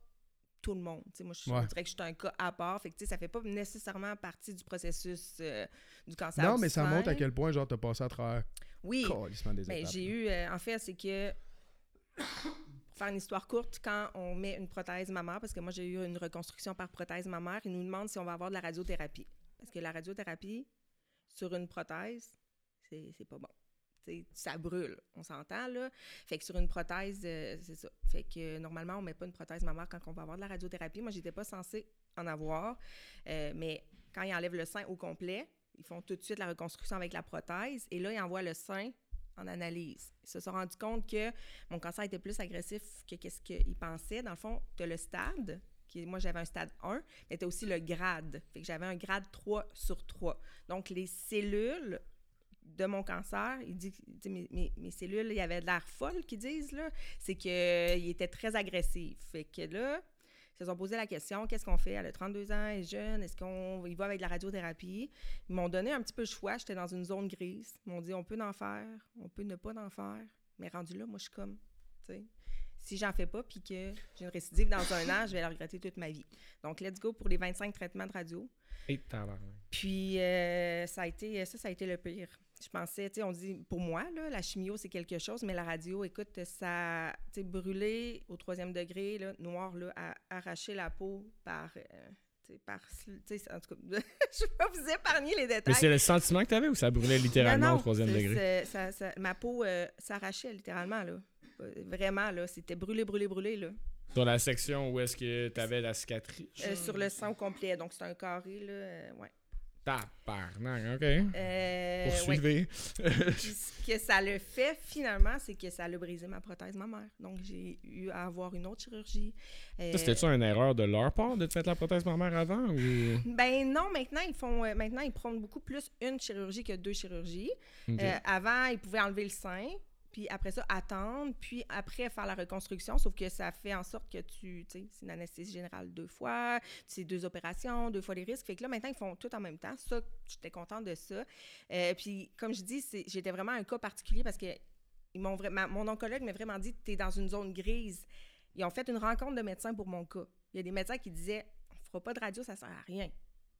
tout le monde. Moi, je Ouais. dirais que je suis un cas à part. Fait que, ça fait pas nécessairement partie du processus euh, du cancer. non mais ça montre à quel point genre t'as passé à travers Oui, des mais j'ai eu. euh, en fait, c'est que. Pour faire une histoire courte, quand on met une prothèse mammaire, parce que moi j'ai eu une reconstruction par prothèse mammaire, ils nous demandent si on va avoir de la radiothérapie. Parce que la radiothérapie sur une prothèse, c'est c'est pas bon. Ça brûle, on s'entend là. Fait que sur une prothèse, euh, c'est ça. Fait que euh, normalement, on met pas une prothèse mammaire quand on va avoir de la radiothérapie. Moi, j'étais pas censée en avoir. Euh, mais quand ils enlèvent le sein au complet, ils font tout de suite la reconstruction avec la prothèse. Et là, ils envoient le sein en analyse. Ils se sont rendus compte que mon cancer était plus agressif que qu'est-ce qu'ils pensaient. Dans le fond, tu as le stade, moi j'avais un stade 1, mais tu as aussi le grade. Fait que j'avais un grade 3 sur 3. Donc les cellules de mon cancer, il dit, mes, mes- mes cellules, il y avait de l'air folle qu'ils disent, là. C'est qu'il était très agressif. Fait que là, ils se sont posé la question, qu'est-ce qu'on fait? Elle a 32 ans, elle est jeune, est-ce qu'on y va avec la radiothérapie? Ils m'ont donné un petit peu le choix, j'étais dans une zone grise. Ils m'ont dit, on peut en faire, on peut ne pas en faire. Mais rendu là, moi, je suis comme, tu sais, si j'en fais pas puis que j'ai une récidive dans un an, je vais la regretter toute ma vie. Donc, let's go pour les 25 traitements de radio. Et. Puis, euh, ça a été, ça, ça a été le pire. Je pensais, tu sais, on dit, pour moi, là, la chimio, c'est quelque chose, mais la radio, écoute, ça, tu sais, brûlé au troisième degré, là, noir, là, à arracher la peau par, euh, tu sais, par, tu en tout cas, (laughs) je vais pas vous épargner les détails. Mais c'est le sentiment que t'avais ou ça brûlait littéralement Non, non, au troisième degré? c'est- ça- ça- ma peau euh, s'arrachait littéralement, là. Euh, Vraiment, là, c'était brûlé, brûlé, brûlé, là. Sur la section où est-ce que t'avais la cicatrice? Euh, sur le sang complet, donc c'est un carré, là, euh, ouais. Tabarnak, ok. Euh, ouais. Poursuivez. Puis ce que ça le fait, finalement, c'est que ça l'a brisé ma prothèse mammaire. Donc, j'ai eu à avoir une autre chirurgie. Euh, C'était-tu une erreur de leur part de te mettre la prothèse mammaire avant ou? ben non, maintenant, ils font... euh, maintenant, ils prennent beaucoup plus une chirurgie que deux chirurgies. Avant, ils pouvaient enlever le sein, puis après ça, attendre, puis après faire la reconstruction, sauf que ça fait en sorte que tu, tu sais, c'est une anesthésie générale deux fois, c'est deux opérations, deux fois les risques. Fait que là, maintenant, ils font tout en même temps. Ça, j'étais contente de ça. Euh, puis, comme je dis, j'étais vraiment un cas particulier parce que ils vraiment, mon oncologue m'a vraiment dit, tu es dans une zone grise. Ils ont fait une rencontre de médecins pour mon cas. Il y a des médecins qui disaient, on fera pas de radio, ça sert à rien.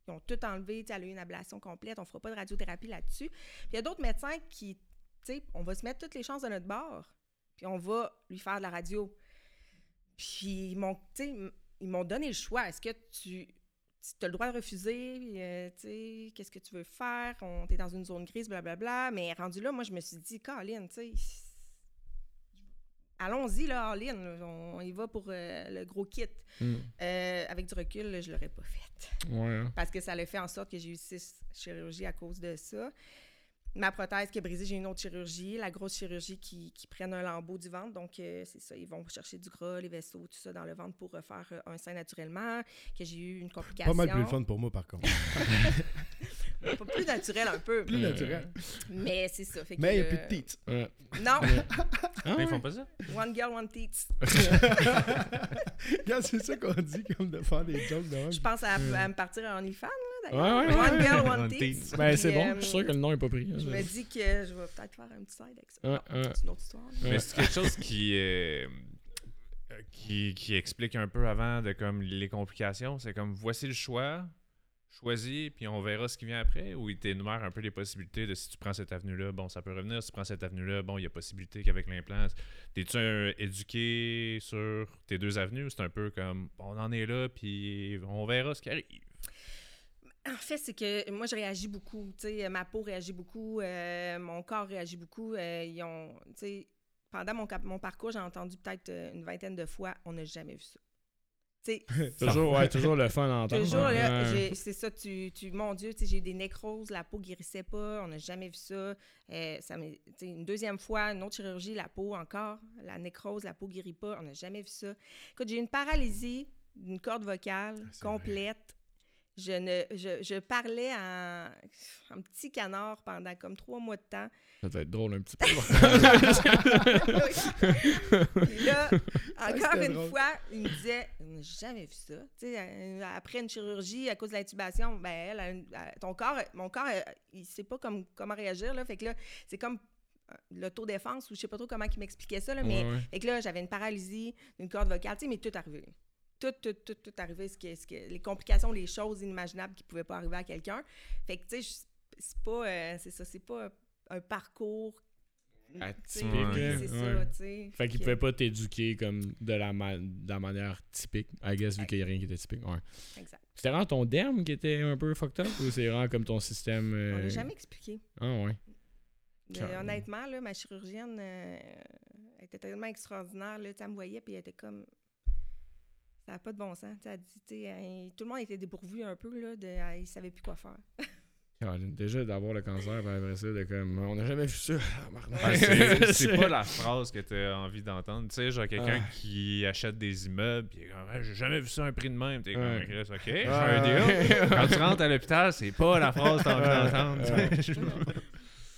Ils ont tout enlevé, elle a eu une ablation complète, on fera pas de radiothérapie là-dessus. Puis il y a d'autres médecins qui, sais, on va se mettre toutes les chances de notre bord, puis on va lui faire de la radio. Puis ils m'ont, ils donné le choix. Est-ce que tu, tu as le droit de refuser? euh, sais, qu'est-ce que tu veux faire? On est dans une zone grise, blablabla. Mais rendu là, moi, je me suis dit, Caroline, tu sais, allons-y, là, all in, là. On, y va pour euh, le gros kit. Hmm. Euh, avec du recul, là, je l'aurais pas fait Ouais. hein. parce que ça l'a fait en sorte que j'ai eu six chirurgies à cause de ça. Ma prothèse qui est brisée, j'ai une autre chirurgie, la grosse chirurgie qui, qui prennent un lambeau du ventre. Donc, euh, c'est ça, ils vont chercher du gras, les vaisseaux, tout ça dans le ventre pour refaire euh, un sein naturellement. Que j'ai eu une complication. pas mal plus le fun pour moi par contre (laughs) Pas plus naturel un peu. plus Euh, naturel Mais c'est ça. Fait que, mais il y a plus de teats Ouais. Non, Ah, Ah, Ils ouais. font pas ça? one girl, one teeth. (laughs) Regarde, c'est ça qu'on dit comme de faire des jokes de. Je pense à, à me partir en OnlyFans, là, d'ailleurs. Ouais, ouais, One. Girl, One One Teeth. Teeth. Ben, c'est bon. euh, Je suis sûr que le nom est pas pris. Je me dis que je vais peut-être faire un petit side avec ça. C'est une autre histoire. Mais c'est quelque chose qui, euh, euh, qui, qui explique un peu avant de comme les complications. C'est comme voici le choix, choisis, puis on verra ce qui vient après. Ou il t'énumère un peu les possibilités de si tu prends cette avenue-là, bon, ça peut revenir. Si tu prends cette avenue-là, bon, il y a possibilité qu'avec l'implant. T'es-tu un- éduqué sur tes deux avenues? Ou c'est un peu comme on en est là, puis on verra ce qui arrive? En fait, c'est que moi, je réagis beaucoup. Ma peau réagit beaucoup, euh, mon corps réagit beaucoup. euh, ils ont, pendant mon, parcours, j'ai entendu peut-être euh, une vingtaine de fois, on n'a jamais vu ça. (laughs) Toujours, ouais, toujours le fun d'entendre. Toujours, là, Ouais. j'ai- c'est ça, tu, tu, mon Dieu, j'ai eu des nécroses, la peau guérissait pas, on n'a jamais vu ça. Euh, ça une deuxième fois, une autre chirurgie, la peau encore, la nécrose, la peau guérit pas, on n'a jamais vu ça. Écoute, j'ai une paralysie d'une corde vocale c'est vrai. Je, ne, je, je parlais en, en petit canard pendant comme trois mois de temps. Ça doit être drôle un petit peu. (laughs) Là, (laughs) encore une drôle. fois, il me disait n'a jamais vu ça. Euh, après une chirurgie, à cause de l'intubation, ben, elle, une- elle- ton corps, mon corps, euh, il sait pas comme, comment réagir. Là, fait que là, c'est comme euh, l'autodéfense, ou je sais pas trop comment il m'expliquait ça, là, mais Ouais, ouais. fait que là, j'avais une paralysie d'une corde vocale, mais tout arrivé. Tout, tout, tout, tout arrivé. Ce que, ce que, les complications, les choses inimaginables qui pouvaient pas arriver à quelqu'un. Fait que, tu sais, c'est pas, euh, c'est ça, c'est pas un parcours. Atypique, c'est ouais. ça, tu sais. Fait qu'il pouvait pas t'éduquer comme de la, ma- de la manière typique, I guess, vu Ouais. qu'il y a rien qui était typique. Ouais. Exact. C'était vraiment ton derme qui était un peu fucked up ou c'est vraiment comme ton système. On euh, l'a jamais expliqué. Ah ouais. Mais honnêtement, là, ma chirurgienne euh, elle était tellement extraordinaire. Là, elle me voyait, puis elle était comme. Ça n'a pas de bon sens. Elle dit, elle- tout le monde était dépourvu un peu. Là, de, elle- ils ne savaient plus quoi faire. (laughs) Déjà d'avoir le cancer, après ça, de comme. On n'a jamais vu ça. (laughs) (laughs) C'est pas la phrase que tu as envie d'entendre. Tu sais, genre quelqu'un Ah. qui achète des immeubles, pis il comme, Ah, j'ai jamais vu ça un prix de même. T'es comme, Ouais. Chris, ok, j'ai Ah, un deal. Quand tu rentres à l'hôpital, c'est pas la phrase que t'as envie d'entendre.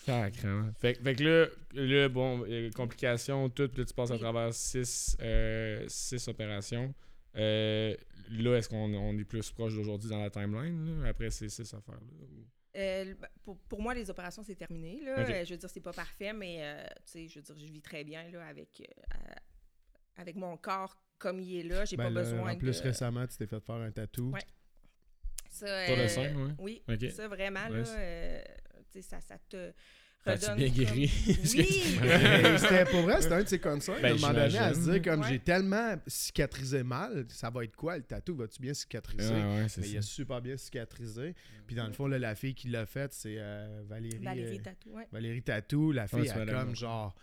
Sacrément. Fait, fait que là, là, bon, euh, complications, tout, puis là, tu passes à travers six, euh, six opérations. Euh, là, est-ce qu'on on est plus proche d'aujourd'hui dans la timeline, là, après ces six affaires-là? ou- Euh, le- pour, pour moi, les opérations, c'est terminé. Là. Euh, je veux dire, c'est pas parfait, mais euh, tu sais, je veux dire, je vis très bien là, avec, avec mon corps comme il est là. J'ai Ben pas là, besoin en plus, de. récemment, tu t'es fait faire un tatou. Ouais. Ça, Sur le sein, ouais. Oui, ça vraiment, là, euh, tu sais, ça, ça te As-tu redonne. bien guéri? (laughs) Oui! Mais c'était pour vrai, c'était un de ses concerts. Ben, à un moment donné, à se dire comme Ouais. j'ai tellement cicatrisé mal, ça va être quoi le tatou? Vas-tu bien cicatriser? Ah ouais, c'est Mais il a super bien cicatrisé. Puis dans le fond, là, la fille qui l'a fait, c'est euh, Valérie. Valérie euh, Tatou, ouais. Valérie Tatou. La fille tu a comme genre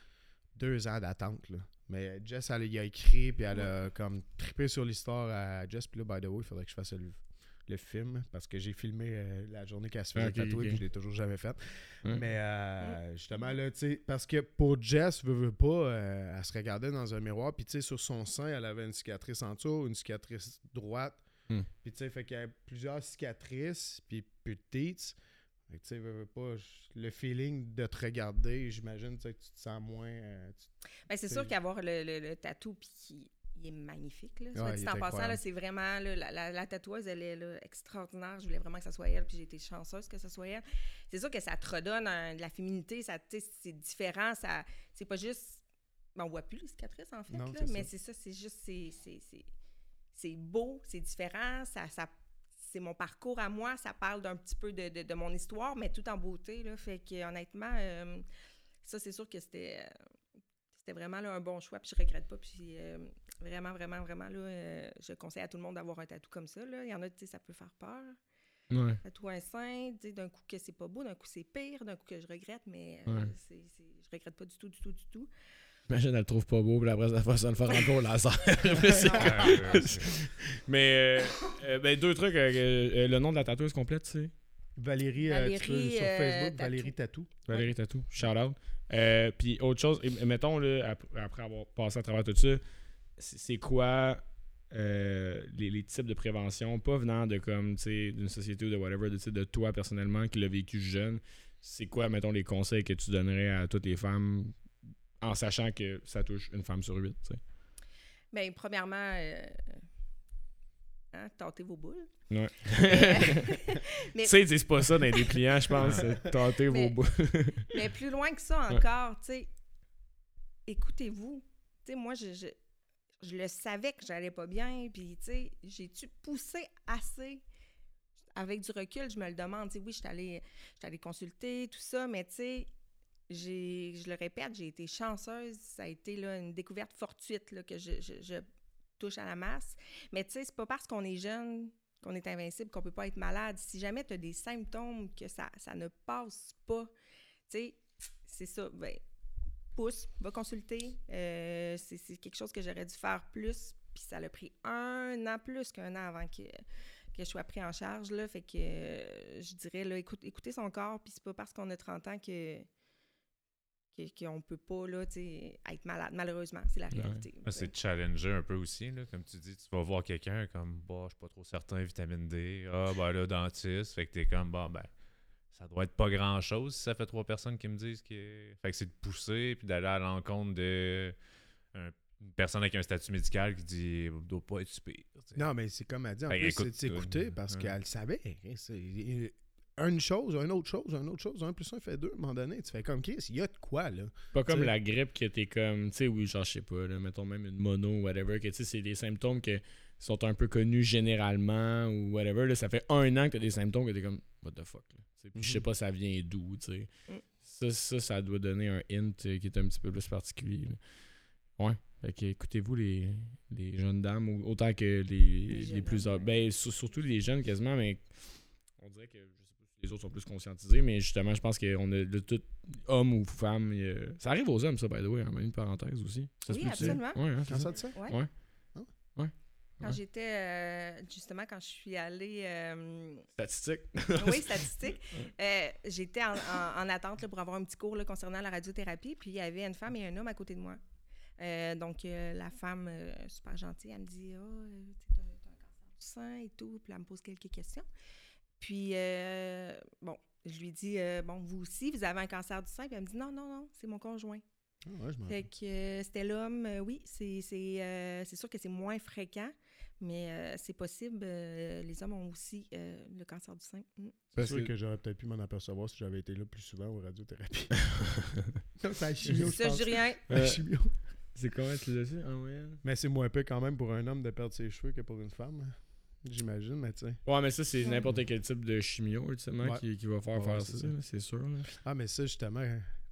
deux ans d'attente. là. Mais Jess, elle y a écrit, puis elle a comme trippé sur l'histoire à Jess. Puis là, by the way, il faudrait que je fasse le, le film, parce que j'ai filmé euh, la journée qu'elle se faisait Ok, tatouer, ok. puis je l'ai toujours jamais fait. Ouais. Mais euh, justement, là, tu sais, parce que pour Jess, veut, veut pas, euh, elle se regardait dans un miroir, puis tu sais, sur son sein, elle avait une cicatrice en dessous, une cicatrice droite. Hmm. Puis tu sais, fait qu'il y a plusieurs cicatrices, puis petites. Fait que tu sais, veut, veut pas, je- le feeling de te regarder, j'imagine, tu sais, que tu te sens moins. euh, tu- Ben, c'est sûr qu'avoir le, le, le tatou, puis il est magnifique. Là. Soit Ouais, dit il est en passant, c'est vraiment là, la, la, la tatoueuse, elle est là, extraordinaire. Je voulais vraiment que ça soit elle, puis j'ai été chanceuse que ça soit elle. C'est sûr que ça te redonne un- de la féminité, ça, c'est différent. Ça, c'est pas juste. ben, on voit plus les cicatrices, en fait, Non, là, mais c'est ça, c'est juste. c'est- c'est- c'est- C'est beau, c'est différent, ça, ça, c'est mon parcours à moi, ça parle d'un petit peu de, de, de mon histoire, mais tout en beauté. Là, fait que honnêtement, euh, ça, c'est sûr que c'était. euh, c'était vraiment là, un bon choix, puis je regrette pas. Puis euh, vraiment, vraiment, vraiment, là, euh, je conseille à tout le monde d'avoir un tatou comme ça. Là. Il y en a, tu sais, ça peut faire peur. Ouais. Tatou un sein, tu sais, d'un coup que c'est pas beau, d'un coup c'est pire, d'un coup que je regrette, mais euh, Ouais. c'est, c'est- je regrette pas du tout, du tout, du tout. Imagine, elle le trouve pas beau, puis après, ça va se le faire encore au laser. (laughs) (laughs) Ouais, (laughs) c'est- Mais, euh, euh, ben, deux trucs. euh, euh, le nom de la tatoueuse complète, c'est? Valérie, euh, tu peux sur euh, Facebook, Tatou. Valérie Tatou. Valérie Tatou. Shout out. Euh, puis autre chose, et- mettons, là, ap- après avoir passé à travers tout ça, c'est quoi euh, les, les types de prévention, pas venant de comme, tu sais, d'une société ou de whatever, de, toi personnellement qui l'a vécu jeune. C'est quoi, mettons, les conseils que tu donnerais à toutes les femmes en sachant que ça touche une femme sur huit, tu sais? Bien, premièrement, euh, hein, tâter vos boules. Ouais. (laughs) Mais- Tu sais, ils disent pas ça dans des clients, je pense. Tenter vos Mais- bouts. (laughs) Mais plus loin que ça encore, tu sais, écoutez-vous. Tu sais, moi, je, je, je le savais que j'allais pas bien, puis, tu sais, j'ai-tu poussé assez? Avec du recul, je me le demande. Tu sais, oui, je suis allée, allée consulter, tout ça, mais tu sais, j'ai, je le répète, j'ai été chanceuse. Ça a été là, une découverte fortuite là, que je, je- je touche à la masse. Mais tu sais, c'est pas parce qu'on est jeune qu'on est invincible, qu'on peut pas être malade. Si jamais tu as des symptômes que ça, ça ne passe pas, tu sais, c'est ça. Ben, pousse, va consulter. Euh, c'est quelque chose que j'aurais dû faire plus. Puis ça l'a pris un an plus qu'un an avant que, que je sois pris en charge. Là. Fait que euh, je dirais, là, écoute, écoutez son corps. Puis c'est pas parce qu'on a 30 ans que que- qu'on peut pas là, être malade. Malheureusement, c'est la Ouais. réalité. Ah, C'est de challenger un peu aussi, là. Comme tu dis, tu vas voir quelqu'un comme, bah, je suis pas trop certain, vitamine D. Ah, ben là, dentiste. Fait que t'es comme, bon, ben, ça doit être pas grand chose si ça fait trois personnes qui me disent que. Fait que c'est de pousser, puis d'aller à l'encontre de. un- une personne avec un statut médical qui dit, doit pas être super. Non, mais c'est comme elle dit, en Ben, plus, écoute, c'est d'écouter euh, parce ouais. qu'elle savait. Une chose, une autre chose, une autre chose. Un plus un fait deux, à un moment donné. Tu fais comme Chris, il y a de quoi, là. Pas comme la grippe que t'es comme, tu sais, oui, genre, je sais pas, là, mettons même une mono ou whatever, que tu sais, c'est des symptômes qui sont un peu connus généralement ou whatever. Là, ça fait un an que t'as des symptômes que t'es comme, what the fuck, là. Je sais Mhm. pas ça vient d'où, tu sais. Mm. Ça, ça, ça doit donner un hint qui est un petit peu plus particulier. là. Ouais. Fait que écoutez-vous les, les jeunes dames, ou- autant que les, les, plus hommes, âgés. Ben, sur- surtout les jeunes quasiment, mais on dirait que les autres sont plus conscientisés, mais justement, je pense qu'on a de tout, homme ou femme. Ça arrive aux hommes, ça, by the way, en une parenthèse aussi. Ça Oui, absolument. Ouais, hein, c'est Quand ça. ça te sait? Ouais. Ouais. Ah. Ouais. Quand Ouais. j'étais, euh, justement, quand je suis allée, euh, Statistique. (laughs) oui, statistique, euh, j'étais en, en- en attente là, pour avoir un petit cours là, concernant la radiothérapie, puis il y avait une femme et un homme à côté de moi. Euh, donc, euh, la femme, euh, super gentille, elle me dit Ah, euh, tu t'as un cancer du sein et tout, puis elle me pose quelques questions. Puis, euh, bon, je lui dis euh, Bon, vous aussi, vous avez un cancer du sein, puis elle me dit Non, non, non, c'est mon conjoint. Ah, ouais, je m'en Fait que euh, c'était l'homme, euh, oui, c'est c'est, euh, c'est sûr que c'est moins fréquent, mais euh, c'est possible. euh, les hommes ont aussi euh, le cancer du sein. Mm. C'est sûr que- j'aurais peut-être pu m'en apercevoir si j'avais été là plus souvent aux radiothérapies. (laughs) non, c'est la chimio, Ça, je dis rien. La chimio. c'est combien tu dit en moyenne? Mais c'est moins peu quand même pour un homme de perdre ses cheveux que pour une femme. J'imagine, mais tu sais. Ouais, mais ça, c'est Ouais. n'importe quel type de chimio, ultimement, Ouais. qui, qui va faire Ouais, faire ça, c'est sûr. là. Ah, mais ça, justement,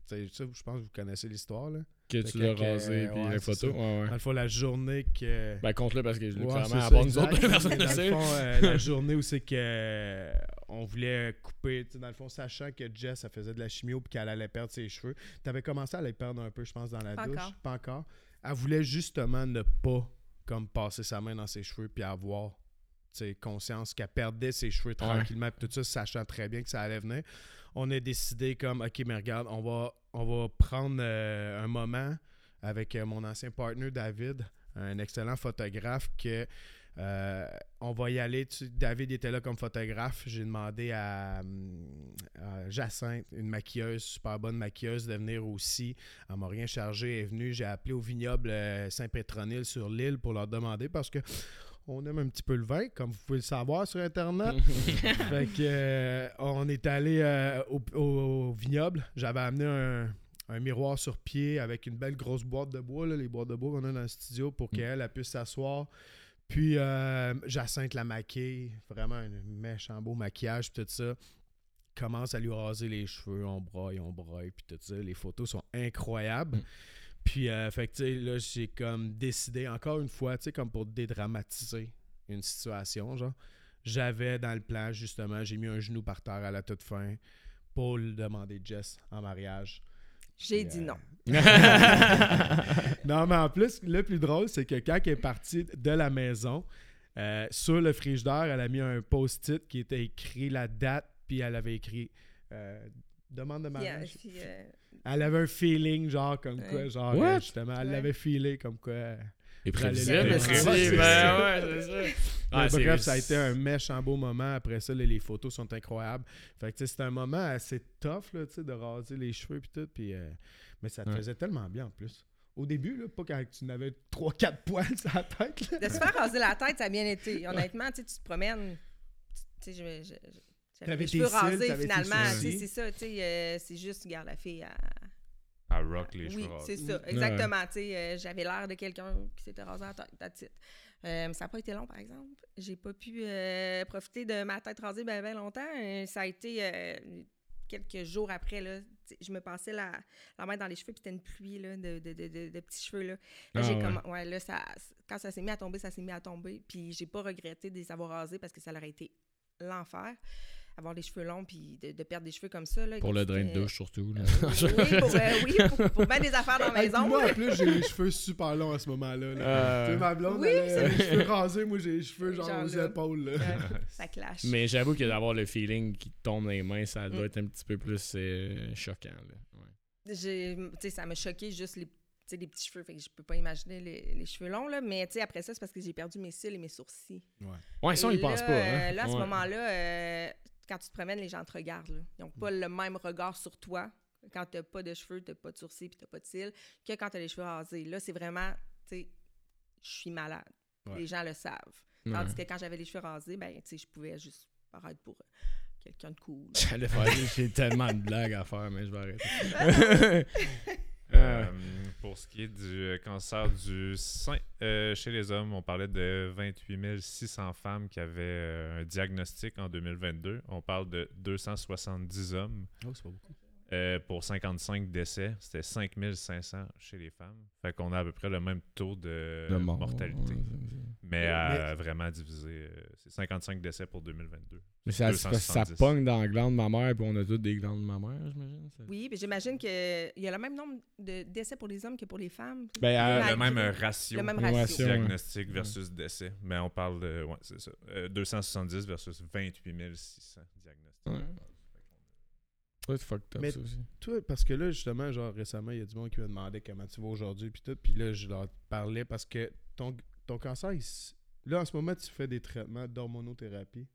tu sais, ça, je pense que vous connaissez l'histoire, là. Que tu l'as euh, rasé, puis ouais, la photo. Ouais, ouais. Dans le fond, la journée que. Ben, compte-le parce que Ouais, clairement, à part nous autres, personne Mais ne dans sait. le fond, euh, la journée où c'est que euh, on voulait couper, tu sais, dans le fond, sachant que Jess, elle faisait de la chimio puis qu'elle allait perdre ses cheveux. Tu avais commencé à les perdre un peu, je pense, dans la Pas douche. encore. Pas encore. Elle voulait justement ne pas comme passer sa main dans ses cheveux puis avoir conscience qu'elle perdait ses cheveux tranquillement puis tout ça, sachant très bien que ça allait venir. On a décidé comme, OK, mais regarde, on va, on va prendre euh, un moment avec euh, mon ancien partner David, un excellent photographe que euh, on va y aller. Tu- David était là comme photographe. J'ai demandé à, à Jacinthe, une maquilleuse, super bonne maquilleuse, de venir aussi. Elle m'a rien chargé. Elle est venue. J'ai appelé au vignoble Saint-Pétronille sur l'île pour leur demander parce que on aime un petit peu le vin, comme vous pouvez le savoir sur Internet. (laughs) fait que euh, on est allé euh, au, au vignoble. J'avais amené un, un miroir sur pied avec une belle grosse boîte de bois, là, les boîtes de bois qu'on a dans le studio pour qu'elle elle puisse s'asseoir. Puis euh, Jacinthe la maquille, vraiment un méchant beau maquillage, tout ça. Commence à lui raser les cheveux, on broye, on broye, puis tout ça. Les photos sont incroyables. Mm. Puis, euh, fait que, tu sais, là, j'ai comme décidé, encore une fois, tu sais, comme pour dédramatiser une situation, genre, j'avais dans le plan, justement, j'ai mis un genou par terre à la toute fin pour lui demander Jess en mariage. J'ai dit euh, non. (laughs) (laughs) non, mais en plus, le plus drôle, c'est que quand elle est partie de la maison, euh, sur le frigidaire, elle a mis un post-it qui était écrit la date, puis elle avait écrit euh, demande de mariage. Elle avait un feeling, genre, comme quoi, genre, What? justement, elle Ouais. l'avait feelé, comme quoi. Et prévisible, c'est c'est ben c'est ouais, c'est ça. Ah, c'est- bref, ça a été un méchant beau moment. Après ça, les photos sont incroyables. Fait que tu sais, c'était un moment assez tough là, tu sais, de raser les cheveux puis tout. Puis, euh, mais ça te Ouais. faisait tellement bien en plus. Au début, là, pas quand tu n'avais 3-4 poils sur la tête. là. De se faire raser la tête, ça a bien été. Honnêtement, tu sais, tu te promènes. Tu sais, je, je- je- T'avais tes cheveux cils, finalement. C'est ça, tu sais, euh, c'est juste, regarde, la fille. elle- À rock les oui, cheveux c'est rasés. ça, exactement. Tu sais, euh, j'avais l'air de quelqu'un qui s'était rasé la tête. Euh, ça n'a pas été long, par exemple. J'ai pas pu euh, profiter de ma tête rasée bien longtemps. Ça a été euh, quelques jours après. Là, je me passais la, la main dans les cheveux, puis c'était une pluie là, de, de, de, de- de petits cheveux. Là, Là, Ah, j'ai ouais. comm- ouais, là, ça, quand ça s'est mis à tomber, ça s'est mis à tomber. Puis j'ai pas regretté de les avoir rasés parce que ça aurait été l'enfer. Avoir les cheveux longs, puis de, de perdre des cheveux comme ça. Là, Pour le drain de douche, surtout. là. oui, pour, euh, oui, pour, pour bien des affaires dans la maison. moi, en plus, j'ai les cheveux super longs à ce moment-là. là. Euh, Tu sais, ma blonde, oui, elle a les cheveux rasés, moi j'ai les cheveux genre, Genre aux là. épaules. Là. Ouais, ça clash. Mais j'avoue que d'avoir le feeling qui tombe dans les mains, ça doit Mm. être un petit peu plus euh, choquant. Là. Ouais. j'ai tu sais ça m'a choqué juste les tu sais, les petits cheveux fait que je peux pas imaginer les, les cheveux longs là mais tu sais après ça c'est parce que j'ai perdu mes cils et mes sourcils Ouais, ça, on y pense pas. euh, Hein? là à ce Ouais. moment-là euh, quand tu te promènes les gens te regardent là. ils ont pas le même regard sur toi quand t'as pas de cheveux t'as pas de sourcils puis t'as pas de cils que quand t'as les cheveux rasés là c'est vraiment tu sais je suis malade Ouais. les gens le savent tandis que quand j'avais les cheveux rasés ben tu sais je pouvais juste paraître pour euh, quelqu'un de cool (laughs) J'allais faire j'ai tellement de blagues à faire, mais je vais arrêter. (laughs) Euh, pour ce qui est du euh, cancer du sein euh, chez les hommes, on parlait de 28 600 femmes qui avaient un diagnostic en 2022. On parle de 270 hommes Oh, c'est pas beaucoup. Euh, pour 55 décès. C'était 5500 chez les femmes. Fait qu'on a à peu près le même taux de, de mort. mortalité. Ouais, Mais, à vraiment divisé. euh, c'est 55 décès pour 2022. Mais ça, ça 270. pogne dans la glande de ma mère, puis on a tous des glandes de ma mère, j'imagine. Oui, puis j'imagine qu'il y a le même nombre de décès pour les hommes que pour les femmes. Ben, euh, le même ratio. Le même ratio. diagnostic versus décès. Mais on parle de. Ouais, c'est ça. Euh, 270 versus 28 600 diagnostics. Ouais. C'est fucked up, Mais- ça aussi. Toi, parce que là, justement, genre récemment, il y a du monde qui me demandait comment tu vas aujourd'hui, puis tout. Puis là, je leur parlais parce que ton, ton cancer, il là, en ce moment, tu fais des traitements d'hormonothérapie.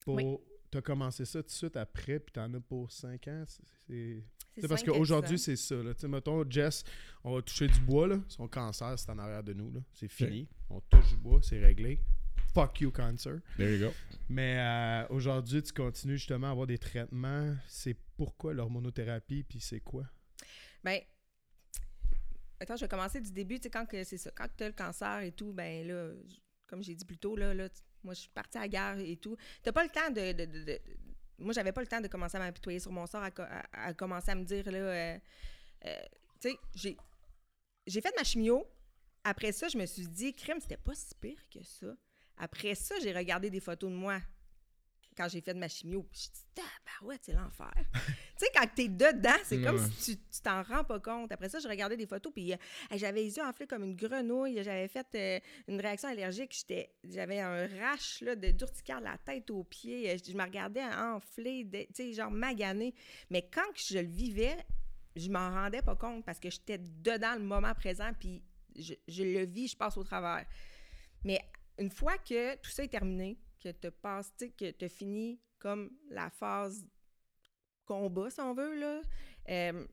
Pour. Oui. T'as commencé ça tout de suite après, puis t'en as pour 5 ans. c'est- parce qu'aujourd'hui, c'est ça. Là. Tu sais, mettons, Jess, on va toucher du bois. Là. Son cancer, c'est en arrière de nous. là. C'est fini. On touche du bois, c'est réglé. Fuck you, cancer. There you go. Mais euh, aujourd'hui, tu continues justement à avoir des traitements. C'est pourquoi l'hormonothérapie, puis c'est quoi? Ben, attends, je vais commencer du début. Tu sais, quand que c'est ça, quand tu as le cancer et tout, ben là, comme j'ai dit plus tôt, là, là, moi, je suis partie à la guerre et tout. T'as pas le temps de. de, de- de- moi, j'avais pas le temps de commencer à m'apitoyer sur mon sort, à- à commencer à me dire, là, euh, euh, tu sais, j'ai, j'ai fait ma chimio. Après ça, je me suis dit, crème, c'était pas si pire que ça. Après ça, j'ai regardé des photos de moi quand j'ai fait de ma chimio. Puis je dit, bah ouais, c'est l'enfer. (laughs) tu sais, quand t'es dedans, c'est comme Ouais. si tu t'en rends pas compte. Après ça, je regardais des photos, puis euh, j'avais les yeux enflés comme une grenouille. J'avais fait euh, une réaction allergique. J'étais, j'avais un rash là, de d'urticaire de la tête aux pieds. Euh, Je, je me regardais enflée, de- tu sais, genre maganée. Mais quand je le vivais, je m'en rendais pas compte parce que j'étais dedans le moment présent, puis je, je le vis, je passe au travers. Mais une fois que tout ça est terminé, que tu passes, que tu fini comme la phase combat, si on veut, là, euh,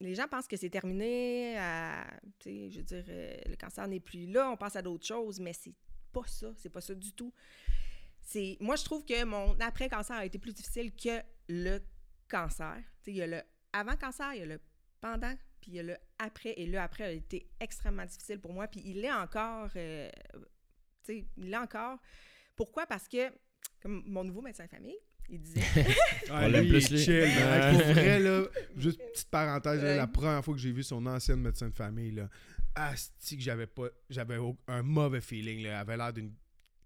les gens pensent que c'est terminé, je veux dire, euh, le cancer n'est plus là, on passe à d'autres choses, mais c'est pas ça, c'est pas ça du tout. Moi, je trouve que mon après-cancer a été plus difficile que le cancer. Il y a le avant-cancer, il y a le pendant, puis il y a le après. Et le après a été extrêmement difficile pour moi, puis il est encore, euh, sais, il est encore. Pourquoi? Parce que, comme mon nouveau médecin de famille, il disait... (laughs) Ah, lui, plus, il est chill. Pour vrai, là, (laughs) juste petite parenthèse, là, la première fois que j'ai vu son ancienne médecin de famille, là, asti que j'avais pas, j'avais un mauvais feeling, là. Elle avait l'air d'une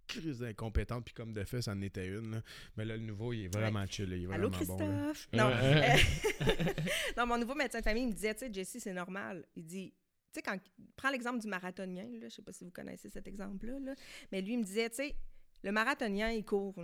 crise d'incompétente, puis comme de fait, ça en était une, là. Mais là, le nouveau, il est vraiment chill, là. il est Allô, vraiment bon, là. Christophe? non. Euh, (laughs) euh, non, mon nouveau médecin de famille il me disait, tu sais, Jessie, c'est normal. Il dit, sais, quand. Prends l'exemple du marathonien, là, je sais pas si vous connaissez cet exemple-là, là, mais lui, il me disait, tu sais, le marathonien, il court.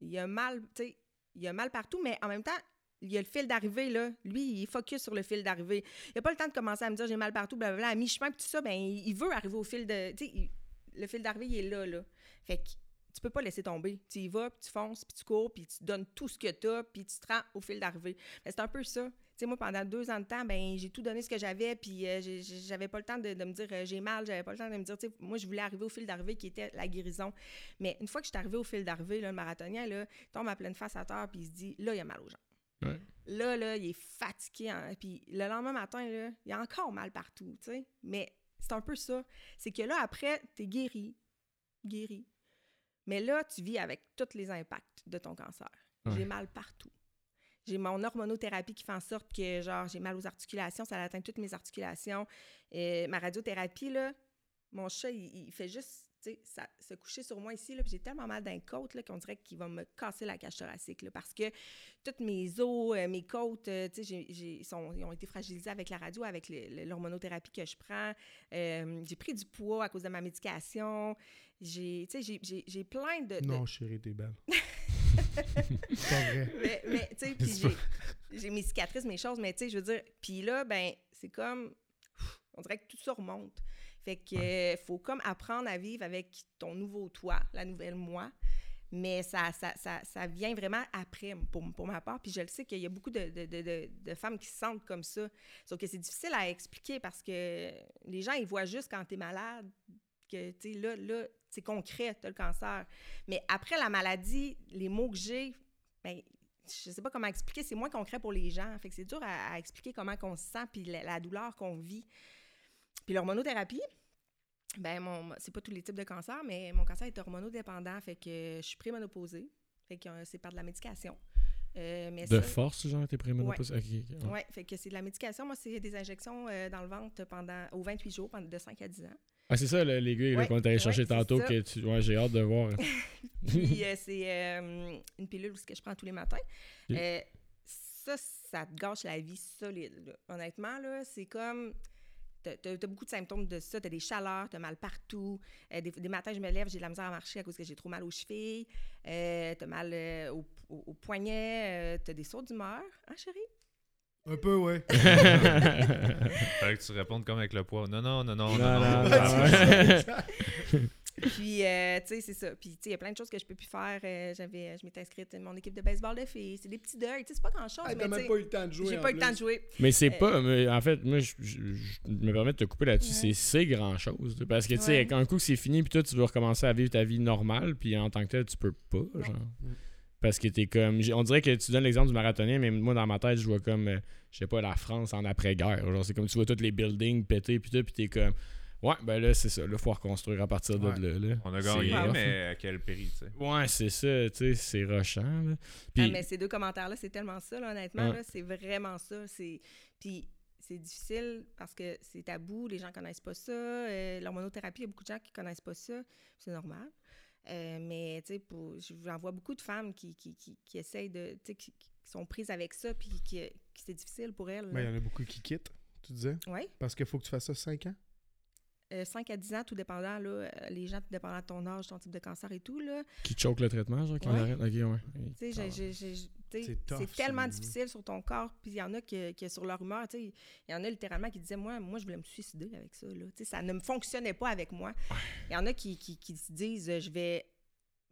Il a mal, tu sais, il a mal partout, mais en même temps, il y a le fil d'arrivée, là. Lui, il est focus sur le fil d'arrivée. Il n'a pas le temps de commencer à me dire j'ai mal partout, blablabla. À mi-chemin, puis tout ça, ben, il veut arriver au fil de. Tu sais, le fil d'arrivée, il est là, là. Fait que tu peux pas laisser tomber. Tu y vas, puis tu fonces, puis tu cours, puis tu donnes tout ce que tu as, puis tu te rends au fil d'arrivée. Mais c'est un peu ça. Sais, moi, pendant deux ans de temps, ben j'ai tout donné ce que j'avais, puis euh, j'avais pas le temps de, de me dire euh, j'ai mal, j'avais pas le temps de me dire, tu sais, moi, je voulais arriver au fil d'arrivée qui était la guérison. Mais une fois que je suis arrivée au fil d'arrivée, le marathonien, là, il tombe à pleine face à terre, puis il se dit, là, il a mal aux jambes. Ouais. Là, là, il est fatigué. hein, puis le lendemain matin, là, il a encore mal partout, tu sais. Mais c'est un peu ça. C'est que là, après, t'es guéri. Guéri. Mais là, tu vis avec tous les impacts de ton cancer. Ouais. J'ai mal partout. J'ai mon hormonothérapie qui fait en sorte que, genre, j'ai mal aux articulations, ça atteint toutes mes articulations. Et ma radiothérapie, là, mon chat, il, il fait juste, ça- se coucher sur moi ici, là, puis j'ai tellement mal d'un côte, là, qu'on dirait qu'il va me casser la cage thoracique, là, parce que toutes mes os, euh, mes côtes, euh, tu sais, j'ai- j'ai- ils sont- ils ont été fragilisés avec la radio, avec le- le- l'hormonothérapie que je prends. Euh, j'ai pris du poids à cause de ma médication. J'ai, tu sais, j'ai- j'ai- j'ai plein de... de- Non, chérie, t'es belle. (laughs) c'est pas vrai. mais, mais, tu sais, (laughs) puis j'ai, j'ai mes cicatrices, mes choses, mais tu sais, je veux dire, puis là, ben, c'est comme, on dirait que tout ça remonte. Fait que euh, faut comme apprendre à vivre avec ton nouveau toi, la nouvelle moi. Mais ça, ça, ça, ça vient vraiment après, pour, pour ma part. Puis je le sais qu'il y a beaucoup de, de, de, femmes qui se sentent comme ça. Sauf que c'est difficile à expliquer parce que les gens, ils voient juste quand tu es malade, que, tu sais, là, là c'est concret, tu as le cancer. Mais après la maladie, les mots que j'ai, ben, je sais pas comment expliquer, c'est moins concret pour les gens. Fait que c'est dur à, à expliquer comment on se sent puis la, la douleur qu'on vit. Puis l'hormonothérapie, ben mon c'est pas tous les types de cancers, mais mon cancer est hormonodépendant, fait que je suis prémonopausée. Fait que euh, c'est par de la médication. Euh, mais De ça- force, genre, t'es ok, ouais. Ouais, fait que c'est de la médication. Moi, c'est des injections euh, dans le ventre pendant aux 28 jours, pendant de 5 à 10 ans. Ah, c'est ça, le- Ouais, qu'on est allé chercher ouais, tantôt, que tu... Ouais, j'ai hâte de voir. (laughs) Puis euh, c'est euh, une pilule que je prends tous les matins. Euh, ça, ça te gâche la vie solide. là. Honnêtement, là, c'est comme. T'as t'as beaucoup de symptômes de ça. T'as des chaleurs, t'as mal partout. Des, des matins, je me lève, j'ai de la misère à marcher à cause que j'ai trop mal aux chevilles. T'as mal au, au- au poignet. t'as des sauts d'humeur. Hein, chérie? Un peu, ouais. (laughs) Fallait que tu répondes comme avec le poids. Non, non, non, non, non. Non, non, non, non. non. (laughs) Puis, euh, tu sais, c'est ça. Puis, tu sais, il y a plein de choses que je peux plus faire. Euh, j'avais, je m'étais inscrite à mon équipe de baseball de filles. C'est des petits deuils. Tu sais, c'est pas grand-chose, Ah, mais même pas eu le temps de jouer. j'ai pas eu le temps de jouer. Mais c'est Euh, pas. mais en fait, moi, je, je- je me permets de te couper là-dessus. Ouais. C'est c'est grand chose. Parce que, tu sais, Ouais. quand un coup que c'est fini, puis toi, tu veux recommencer à vivre ta vie normale, puis en tant que tel, tu peux pas. Genre. Mm. Parce que t'es comme. On dirait que tu donnes l'exemple du marathonien, mais moi, dans ma tête, je vois comme. euh, je sais pas, la France en après-guerre. Genre, c'est comme tu vois tous les buildings pétés, puis tout, puis t'es comme. Ouais, ben là, c'est ça. Là, faut reconstruire à partir de là. là. On a gagné, rough, mais à quel prix, tu sais? Ouais, c'est ça, tu sais, c'est rushant. Là. Puis, Ah, mais ces deux commentaires-là, c'est tellement ça, là, honnêtement. Ouais. là, c'est vraiment ça. C'est... Puis c'est difficile parce que c'est tabou, les gens connaissent pas ça. Euh, L'hormonothérapie, il y a beaucoup de gens qui connaissent pas ça. C'est normal. Euh, mais, tu sais, j'en vois beaucoup de femmes qui, qui, qui, qui essayent de... Tu sais, qui, qui sont prises avec ça, puis qui, qui c'est difficile pour elles. Mais il y en a beaucoup qui quittent, tu disais. Oui. Parce qu'il faut que tu fasses ça 5 ans? 5 à 10 ans, tout dépendant, là, euh, les gens, tout dépendant de ton âge, ton type de cancer et tout, là. qui te choque le traitement, genre, qui Ouais. l'arrête. Ok, ouais. Tu sais, C'est ça, tellement difficile sur ton corps. Puis il y en a qui, qui, sur leur humeur, il y en a littéralement qui disaient Moi, moi je voulais me suicider avec ça. Là. Ça ne me fonctionnait pas avec moi. Il y en a qui, qui, qui se disent euh, Je vais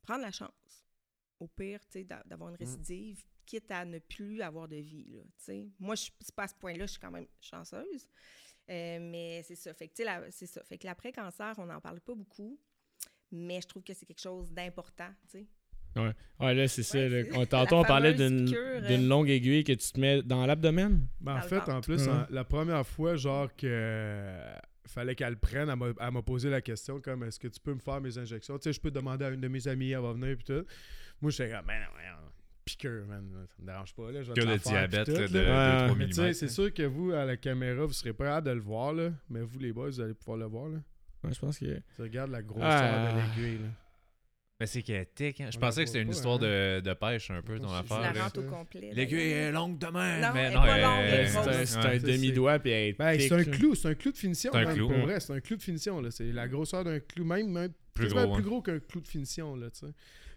prendre la chance, au pire, d'avoir une récidive, quitte à ne plus avoir de vie. Là. Moi, je c'est pas à ce point-là, je suis quand même chanceuse. Euh, mais c'est ça. Fait que, tu sais, la- c'est ça. Fait que l'après-cancer, on n'en parle pas beaucoup. Mais je trouve que c'est quelque chose d'important, tu sais. Ouais, là, c'est ça. Ouais, là. c'est- On- (laughs) Tantôt, on la parlait fameuse d'une longue aiguille que tu te mets dans l'abdomen? Ben, en fait, en plus, en- la première fois, genre que euh, fallait qu'elle prenne, elle m'a- elle m'a posé la question comme est-ce que tu peux me faire mes injections? Tu sais, je peux demander à une de mes amies, elle va venir puis tout. Moi, j'étais comme, ben non, piqûre, man, ça me dérange pas, là. Je vais Que le diabète tout, là, de là. 2-3 Mais tu sais, mm. c'est sûr que vous, à la caméra, vous serez pas hâte de le voir, là. Mais vous, les boys, vous allez pouvoir le voir, là. Ouais, je pense que. Tu regardes la grosseur Ah. de l'aiguille, là. Mais c'est chaotique. Hein? Je On pensais que c'était une pas, histoire hein. de, de pêche un peu, Je ton que Je la affaire. rentre au complet. L'aiguille est longue demain. Non, mais elle est non, C'est un, demi-doigt, puis elle Ben, c'est un clou, c'est un clou de finition. C'est un clou. Pour vrai, c'est un clou de finition. C'est la grosseur d'un clou, même, même Plus gros, plus hein. gros qu'un clou de finition, là.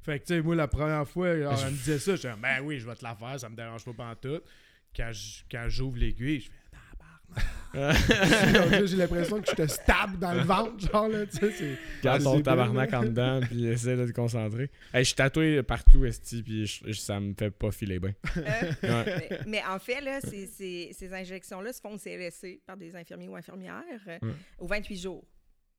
Fait que, tu sais, moi, la première fois, alors, je- elle me disait ça, j'étais comme, ben oui, je vais te la faire, ça me dérange pas tout. Quand je- quand j'ouvre l'aiguille, je fais, J'ai l'impression que je te stab dans le ventre, genre là, tu sais. c'est- Garde ton tabarnak en dedans, puis essaie de te concentrer. Hey, je suis tatoué partout, esti, puis je- je- ça me fait pas filer bien. Euh, Ouais. mais, mais en fait, là, ces, ces- ces injections-là se font au CLSC par des infirmiers ou infirmières euh, Ouais. aux 28 jours.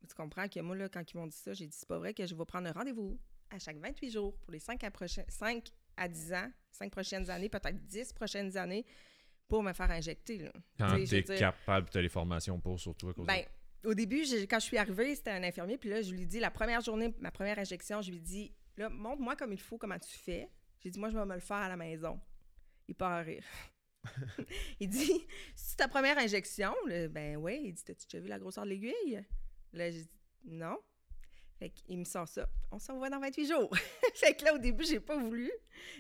Tu comprends que moi, là, quand ils m'ont dit ça, j'ai dit c'est pas vrai que je vais prendre un rendez-vous à chaque 28 jours pour les 5 à, prochain- 5 à 10 ans, 5 prochaines années, peut-être 10 prochaines années, pour me faire injecter. Là. Quand Tu dire- capable, t'as les formations pour, surtout à cause de- Ben, au début, quand je suis arrivée, c'était un infirmier, puis là, je lui dis, la première journée, ma première injection, je lui dis, là, montre-moi comme il faut, comment tu fais. J'ai dit, moi, je vais me le faire à la maison. Il part à rire. (laughs) (laughs) il dit, c'est ta première injection? Là, ben oui. Il dit, t'as-tu déjà vu la grosseur de l'aiguille? Là, j'ai dit, non. Fait qu'il me sort ça. On s'en va dans 28 jours. (laughs) fait que là, au début, j'ai pas voulu.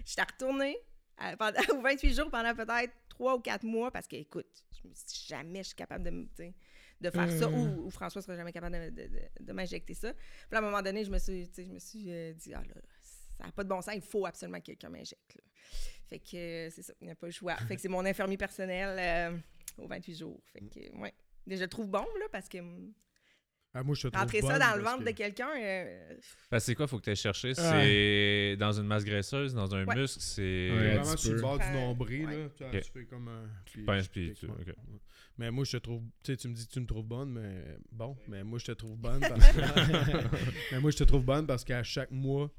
J'étais retournée à- pendant, aux 28 jours pendant peut-être 3 ou 4 mois parce que, écoute, je me suis jamais je suis capable de, faire ça Mm. ou, ou François serait jamais capable de, de- de- de m'injecter ça. Puis à un moment donné, je me suis, je me suis euh, dit, ah là, ça n'a pas de bon sens, il faut absolument que quelqu'un m'injecte. là. Fait que euh, c'est ça, il n'y a pas le choix. Fait que c'est mon infirmier personnel euh, aux 28 jours. Fait que, ouais. Je le trouve bon, là, parce que hum, Ah, moi, je te trouve rentrer ça dans le ventre que- de quelqu'un, euh, Ben, c'est quoi, faut que tu chercher? Ouais. C'est dans une masse graisseuse, dans un Ouais. muscle, c'est. Ouais, vraiment sur le bord du Euh, nombril, ouais. là. Tu, tu fais comme un. Puis, pinces, puis tu-. Mais moi, je te trouve. Tu sais, tu me dis que tu me trouves bonne, mais bon. Mais moi, je te trouve bonne parce que. (laughs) (laughs) mais moi, je te trouve bonne parce qu'à chaque mois,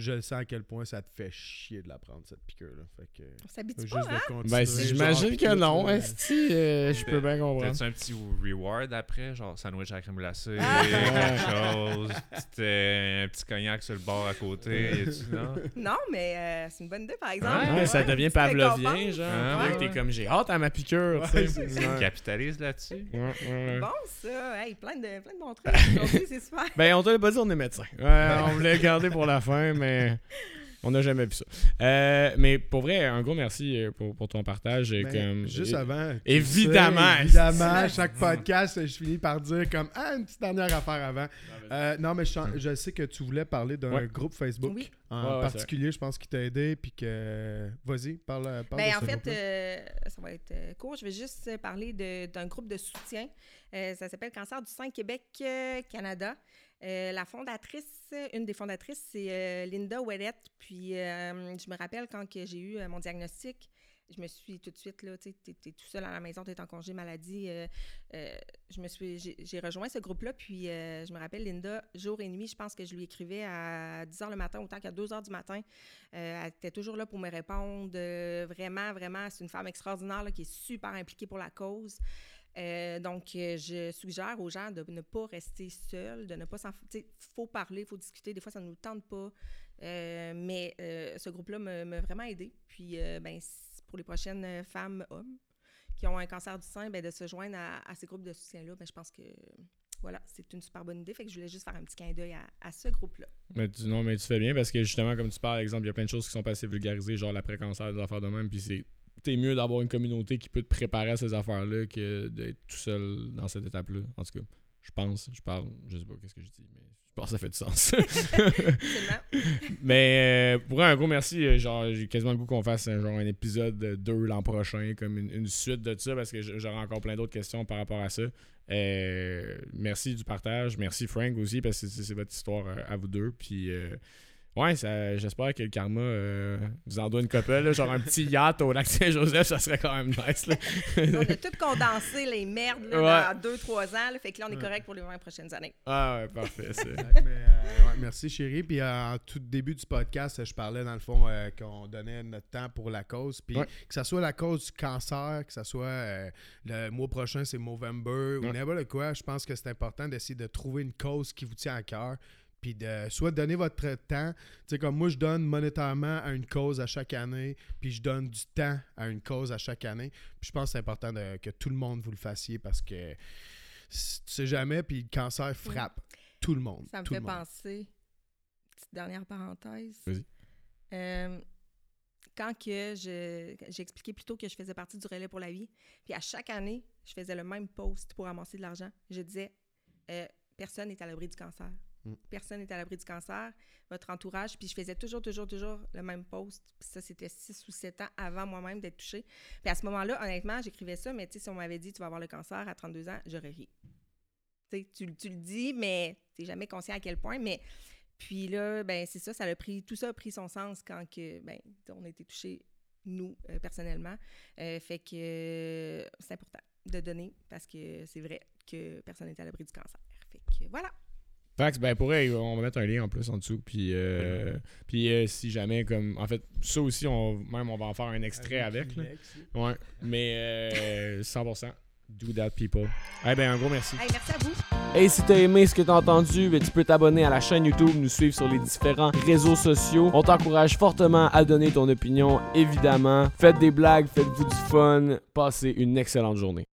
je sens à quel point ça te fait chier de la prendre, cette piqûre-là. Fait que. on s'habitue Juste pas, de hein? continuer, Ben, j'imagine que non, tu- esti, euh, je peux bien comprendre. T'as-tu un petit reward après, genre sandwich à la crème glacée, Ah! quelque chose, euh, un petit cognac sur le bord à côté, y a-tu, (laughs) non? Non, mais euh, c'est une bonne idée, par exemple. Ouais, ça devient pavlovien, genre. Ah, ouais. t'es comme, j'ai hâte à ma piqûre, tu sais. Capitalise là-dessus. Ouais, ouais, ouais. Bon, ça. Hey, plein, de, plein de bons (laughs) trucs. aujourd'hui, c'est super. Ben, on te l'a pas dit, on est médecin. Ouais, on voulait garder pour la fin, mais (laughs) on n'a jamais vu ça. Euh, mais pour vrai, un gros merci euh, pour, pour ton partage. euh, comme- juste avant. Évidemment. sais, évidemment, (laughs) chaque podcast, je finis par dire comme Ah, une petite dernière affaire avant. Euh, non, mais je, sais que tu voulais parler d'un Ouais. groupe Facebook Oui. en Ouais, ouais, particulier, je pense, qui t'a aidé. Puis que. Vas-y, parle, parle Ben, de en ce fait, euh, ça va être court. Je vais juste parler de- d'un groupe de soutien. Euh, ça s'appelle Cancer du sein Québec euh, la fondatrice, une des fondatrices, c'est euh, Linda Ouellette. Puis, euh, je me rappelle quand j'ai eu mon diagnostic, je me suis tout de suite, là, tu t'es tout seul à la maison, t'es en congé maladie. je me suis, j'ai, rejoint ce groupe-là, puis je me rappelle, Linda, jour et nuit, je pense que je lui écrivais à 10 h le matin, autant qu'à 2 h du matin. Elle était toujours là pour me répondre. Vraiment, vraiment, c'est une femme extraordinaire là, qui est super impliquée pour la cause. Euh, donc, euh, je suggère aux gens de ne pas rester seuls, de ne pas s'en... Il faut parler, il faut discuter. Des fois, ça ne nous tente pas. Euh, mais ce groupe-là m'a vraiment aidé. Puis, ben, pour les prochaines femmes, hommes qui ont un cancer du sein, ben, de se joindre à, à ces groupes de soutien-là, ben, je pense que voilà, c'est une super bonne idée. Fait que je voulais juste faire un petit clin d'œil à, ce groupe-là. Tu- non, mais tu fais bien parce que justement, comme tu parles, exemple, il y a plein de choses qui sont pas assez vulgarisées, genre l'après-cancer, des affaires de même. Puis c'est t'es mieux d'avoir une communauté qui peut te préparer à ces affaires-là que d'être tout seul dans cette étape-là. En tout cas, je pense, je parle, je sais pas qu'est-ce que je dis, mais je pense que ça fait du sens. (laughs) Mais euh, pour un gros merci. euh, Genre, j'ai quasiment le goût qu'on fasse genre un épisode 2 l'an prochain, comme une, une suite de ça, parce que j'aurai encore plein d'autres questions par rapport à ça. Euh, merci du partage. Merci Frank aussi, parce que c'est votre histoire euh, à vous deux. Puis, euh, ouais, j'espère que le karma euh, vous en donne une couple. là, genre un petit yacht au lac Saint-Joseph, ça serait quand même nice. Là. On a tout condensé, les merdes, là, Ouais. dans 2-3 ans. là. fait que là, on est Ouais. correct pour les 20 prochaines années. ah ouais, parfait. Mais, euh, ouais, merci chérie. Puis euh, en tout début du podcast, je parlais dans le fond euh, qu'on donnait notre temps pour la cause. Puis Ouais. que ça soit la cause du cancer, que ça soit euh, le mois prochain c'est Movember ou n'importe quoi, je pense que c'est important d'essayer de trouver une cause qui vous tient à cœur. Puis de soit donner votre temps. Tu sais, comme moi, je donne monétairement à une cause à chaque année, puis je donne du temps à une cause à chaque année. Puis je pense que c'est important de- que tout le monde vous le fassiez parce que tu sais jamais, puis le cancer frappe tout le monde. Ça me tout fait penser, petite dernière parenthèse. Vas-y. Euh, quand que je, j'ai expliqué plus tôt que je faisais partie du relais pour la vie, puis à chaque année, je faisais le même post pour amasser de l'argent. Je disais, euh, personne n'est à l'abri du cancer. Mm. Personne n'est à l'abri du cancer. Votre entourage. Puis je faisais toujours, toujours, toujours le même post. Puis ça, c'était six ou sept ans avant moi-même d'être touchée. Puis à ce moment-là, honnêtement, j'écrivais ça, mais tu sais, si on m'avait dit tu vas avoir le cancer à 32 ans, j'aurais ri. Tu le dis, mais tu n'es jamais conscient à quel point. Mais puis là, ben c'est ça, ça a pris, tout ça a pris son sens quand que, ben, on a été touchés, nous, euh, personnellement. Euh, fait que euh, c'est important de donner parce que c'est vrai que personne n'est à l'abri du cancer. Fait que voilà. Ben pour elle, on va mettre un lien en plus en dessous. Puis, euh, puis euh, si jamais, comme. En fait, ça aussi, on, même on va en faire un extrait avec. là. Ouais. Mais euh, 100%. Do that, people. Eh ben, un gros merci. Hey, merci à vous. Et si t'as aimé ce que t'as entendu, ben, tu peux t'abonner à la chaîne YouTube, nous suivre sur les différents réseaux sociaux. On t'encourage fortement à donner ton opinion, évidemment. Faites des blagues, faites-vous du fun. Passez une excellente journée.